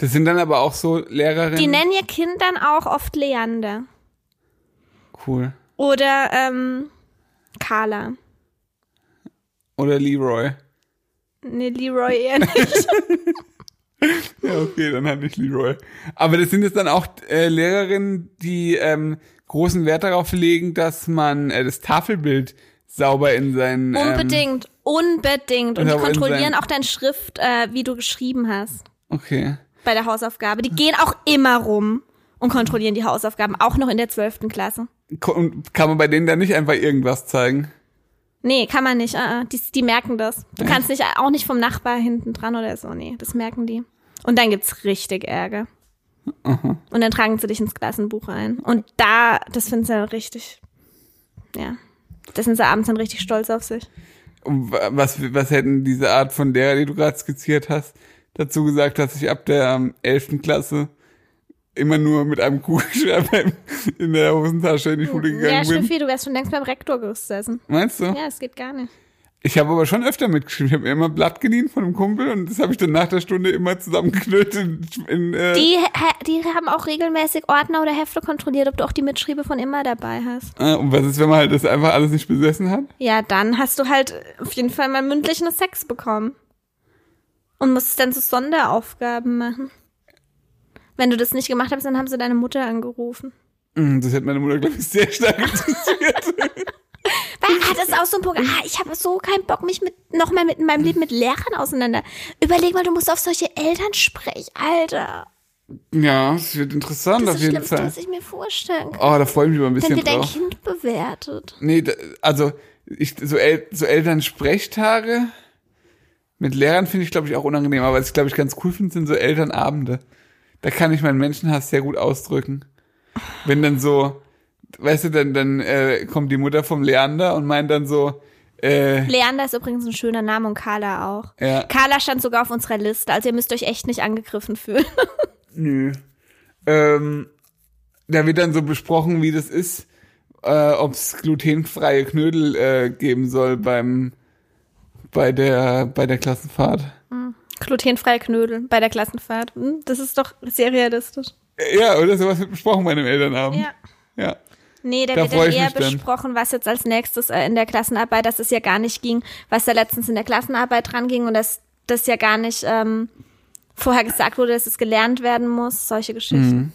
Das sind dann aber auch so Lehrerinnen. Die nennen ihr Kind dann auch oft Leander cool. oder ähm, Carla. Oder Leroy. Nee, Leroy eher nicht. <laughs> <laughs> Ja, okay, dann halt nicht Leroy. Aber das sind jetzt dann auch äh, Lehrerinnen, die ähm, großen Wert darauf legen, dass man äh, das Tafelbild sauber in seinen Ähm, Unbedingt, unbedingt. Und die kontrollieren auch deine Schrift, äh, wie du geschrieben hast okay. Bei der Hausaufgabe. Die gehen auch immer rum und kontrollieren die Hausaufgaben, auch noch in der zwölften Klasse. Und kann man bei denen dann nicht einfach irgendwas zeigen? Nee, kann man nicht. Uh, die, die merken das. Du kannst nicht auch nicht vom Nachbar hinten dran oder so. Nee, das merken die. Und dann gibt's richtig Ärger. Und dann tragen sie dich ins Klassenbuch ein. Und da, das finden sie dann richtig, ja. Da sind sie abends dann richtig stolz auf sich. Und wa- was, was hätten diese Art von Lehrer, die du gerade skizziert hast, dazu gesagt, dass ich ab der ähm, 11. Klasse immer nur mit einem Kugelschreiber <laughs> in- der Hosentasche in die Schule Ja, gegangen bin? Schnüffi, du wärst schon längst beim Rektor gesessen. Meinst du? Ja, das geht gar nicht. Ich habe aber schon öfter mitgeschrieben. Ich habe mir immer ein Blatt geliehen von einem Kumpel und das habe ich dann nach der Stunde immer zusammengeknüllt in, in äh, Die, die haben auch regelmäßig Ordner oder Hefte kontrolliert, ob du auch die Mitschriebe von immer dabei hast. äh, Und was ist, wenn man halt das einfach alles nicht besessen hat? Ja, dann hast du halt auf jeden Fall mal mündlich eine Sex bekommen. Und musstest dann so Sonderaufgaben machen. Wenn du das nicht gemacht hast, dann haben sie deine Mutter angerufen. Mm, Das hätte meine Mutter, glaube ich, sehr stark <laughs> interessiert. <laughs> Weil, ah, das ist auch so ein Punkt. Ah, ich habe so keinen Bock, mich mit nochmal mit in meinem Leben mit Lehrern auseinander. Überleg mal, du musst auf solche Eltern sprechen, Alter. ja, es wird interessant Das auf ist das jeden Schlimmste, Fall. was ich mir vorstellen kann. Oh, da freue ich mich mal ein Dann bisschen wird dein drauf. Kind bewertet. Nee, da, also ich, so, El so Elternsprechtage mit Lehrern finde ich, glaube ich, auch unangenehm. Aber was ich, glaube ich, ganz cool finde, sind so Elternabende. Da kann ich meinen Menschenhass sehr gut ausdrücken. Wenn dann so, weißt du, dann, dann äh, kommt die Mutter vom Leander und meint dann so, äh, Leander ist übrigens ein schöner Name und Carla auch. ja, Carla stand sogar auf unserer Liste, also ihr müsst euch echt nicht angegriffen fühlen. <laughs> nö. Ähm, da wird dann so besprochen, wie das ist, äh, ob es glutenfreie Knödel äh, geben soll beim bei der bei der Klassenfahrt. Glutenfreie Knödel bei der Klassenfahrt. Hm, Das ist doch sehr realistisch. Ja, oder sowas wird besprochen bei einem Elternabend. Ja. Ja. Nee, da, Da wird dann eher besprochen, was jetzt als nächstes äh, in der Klassenarbeit, dass es ja gar nicht ging, was da letztens in der Klassenarbeit dran ging und dass das ja gar nicht ähm, vorher gesagt wurde, dass es gelernt werden muss, solche Geschichten.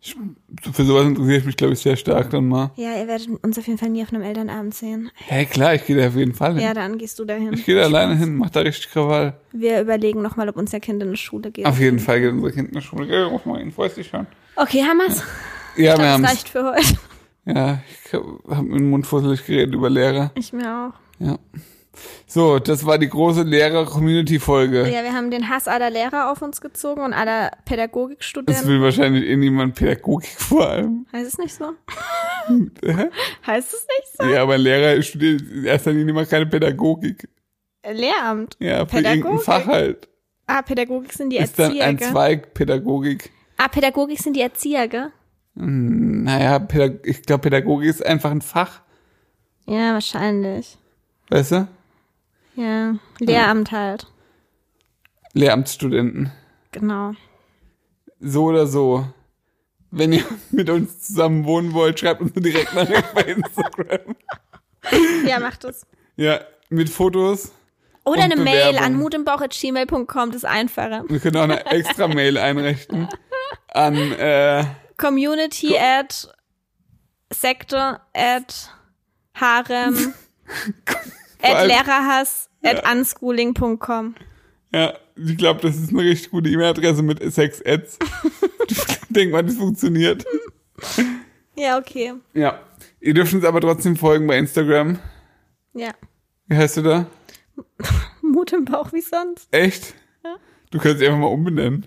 Für sowas interessiere ich mich, glaube ich, sehr stark dann mal. Ja, ihr werdet uns auf jeden Fall nie auf einem Elternabend sehen. Hä, klar, ich gehe da auf jeden Fall hin. Ja, dann gehst du dahin. ich gehe da alleine hin, mach da richtig Krawall. Wir überlegen nochmal, ob unser Kind in eine Schule geht. Auf jeden Fall geht unser Kind in die Schule. Geh, ruf mal hin, freust dich schon. Okay, haben wir's? Ja, wir Das haben's. reicht für heute. Ja, ich habe mit dem Mund fusselig geredet über Lehrer. Ich mir auch. Ja. So, das war die große Lehrer-Community-Folge. Ja, wir haben den Hass aller Lehrer auf uns gezogen und aller Das Pädagogikstudenten. will wahrscheinlich eh niemand Pädagogik vor allem. Heißt es nicht so? <laughs> Heißt es nicht so? Ja, aber ein Lehrer studiert in erster Linie mal keine Pädagogik. Lehramt. Ja, für Pädagogik? irgendein Fach halt. Ah, Pädagogik sind die Ist dann Erzieher, ein gell? Zweig Pädagogik. Ah, Pädagogik sind die Erzieher, gell? Naja, Pädag ich glaube, Pädagogik ist einfach ein Fach, Ja, wahrscheinlich. weißt du? Ja, Lehramt halt. Lehramtsstudenten. Genau. So oder so. Wenn ihr <laughs> mit uns zusammen wohnen wollt, schreibt uns direkt Nachricht <laughs> bei Instagram. Ja, macht es. Ja, mit Fotos. Oder eine Mail an mutenbauch.gmail.com, das ist einfacher. Wir können auch eine extra Mail einrichten an äh, Community at Sekte at Harem <laughs> at allem- Lehrerhass at unschooling.com. ja, ich glaube, das ist eine richtig gute E-Mail-Adresse mit Sex Ads. <laughs> <laughs> Denk mal, das funktioniert. Ja, okay. Ja. Ihr dürft uns aber trotzdem folgen bei Instagram. Ja. Wie heißt du da? <laughs> Mut im Bauch wie sonst. Echt? Du kannst dich einfach mal umbenennen.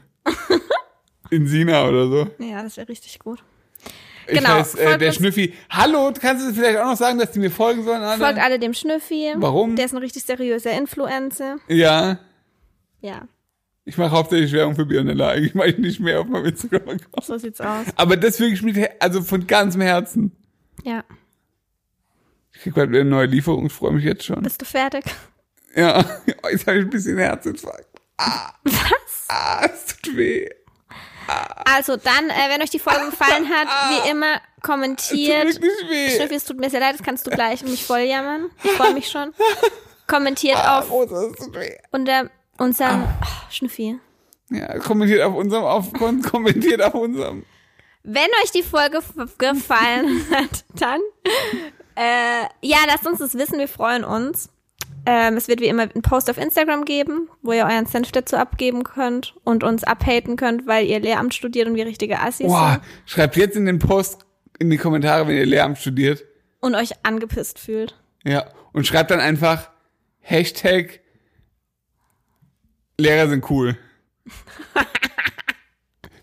In Sina oder so. Ja, das wäre richtig gut. Genau, heiße äh, der Schnüffi. Hallo, kannst du vielleicht auch noch sagen, dass die mir folgen sollen? Alle? Folgt alle dem Schnüffi. Warum? Der ist ein richtig seriöser Influencer. Ja. Ja. Ich mache hauptsächlich Werbung für Bionella. Eigentlich mache ich nicht mehr auf meinem Instagram-Account. So sieht's aus. Aber das wirklich mit, also von ganzem Herzen. Ja. Ich krieg bald wieder eine neue Lieferung, ich freue mich jetzt schon. Bist du fertig? Ja, <laughs> jetzt habe ich ein bisschen Herzinfarkt. Was? Ah, es tut weh. Also dann, äh, wenn euch die Folge gefallen hat, wie <laughs> immer, Es tut kommentiert. Schnüffi, es tut mir sehr leid, das kannst du gleich mich voll jammern. Ich freue mich schon. Kommentiert Ah, auf weh. unter unserem oh, Schnüffi. Ja, kommentiert auf unserem, auf, <laughs> kommentiert auf unserem. Wenn euch die Folge gefallen <laughs> hat, dann äh, ja, lasst uns das wissen, wir freuen uns. Ähm, es wird wie immer einen Post auf Instagram geben, wo ihr euren Senf dazu abgeben könnt und uns abhaten könnt, weil ihr Lehramt studiert und wir richtige Assis Boah, sind schreibt jetzt in den Post, in die Kommentare, wenn ihr Lehramt studiert. und euch angepisst fühlt. Ja, und schreibt dann einfach Hashtag Lehrer sind cool. <laughs>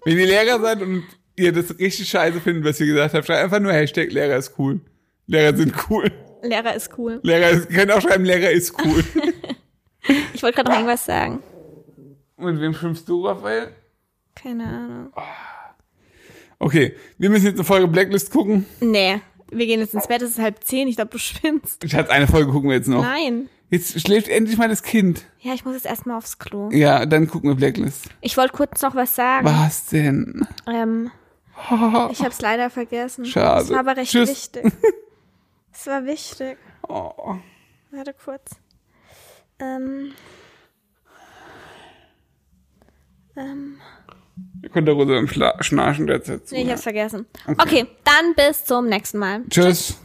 Wenn ihr Lehrer seid und ihr das richtig scheiße findet, was ihr gesagt habt, schreibt einfach nur Hashtag Lehrer ist cool. Lehrer sind cool. Lehrer ist cool. Lehrer ist, könnt auch schreiben, Lehrer ist cool. <laughs> Ich wollte gerade noch irgendwas sagen. und wem schwimmst du, Raphael? Keine Ahnung. Okay, wir müssen jetzt eine Folge Blacklist gucken. Nee, wir gehen jetzt ins Bett, es ist halb zehn, ich glaube, du spinnst. Schatz, eine Folge gucken wir jetzt noch. Nein. Jetzt schläft endlich mal das Kind. Ja, ich muss jetzt erstmal aufs Klo. Ja, dann gucken wir Blacklist. Ich wollte kurz noch was sagen. Was denn? Ähm, <laughs> ich habe es leider vergessen. Schade. Es war aber recht Tschüss. wichtig. <laughs> Es war wichtig. Oh. Warte kurz. Ähm, ähm, Ihr könnt da Rosa beim Schla Schnarchen derzeit nee, ich hab's vergessen. Okay. dann bis zum nächsten Mal. Tschüss.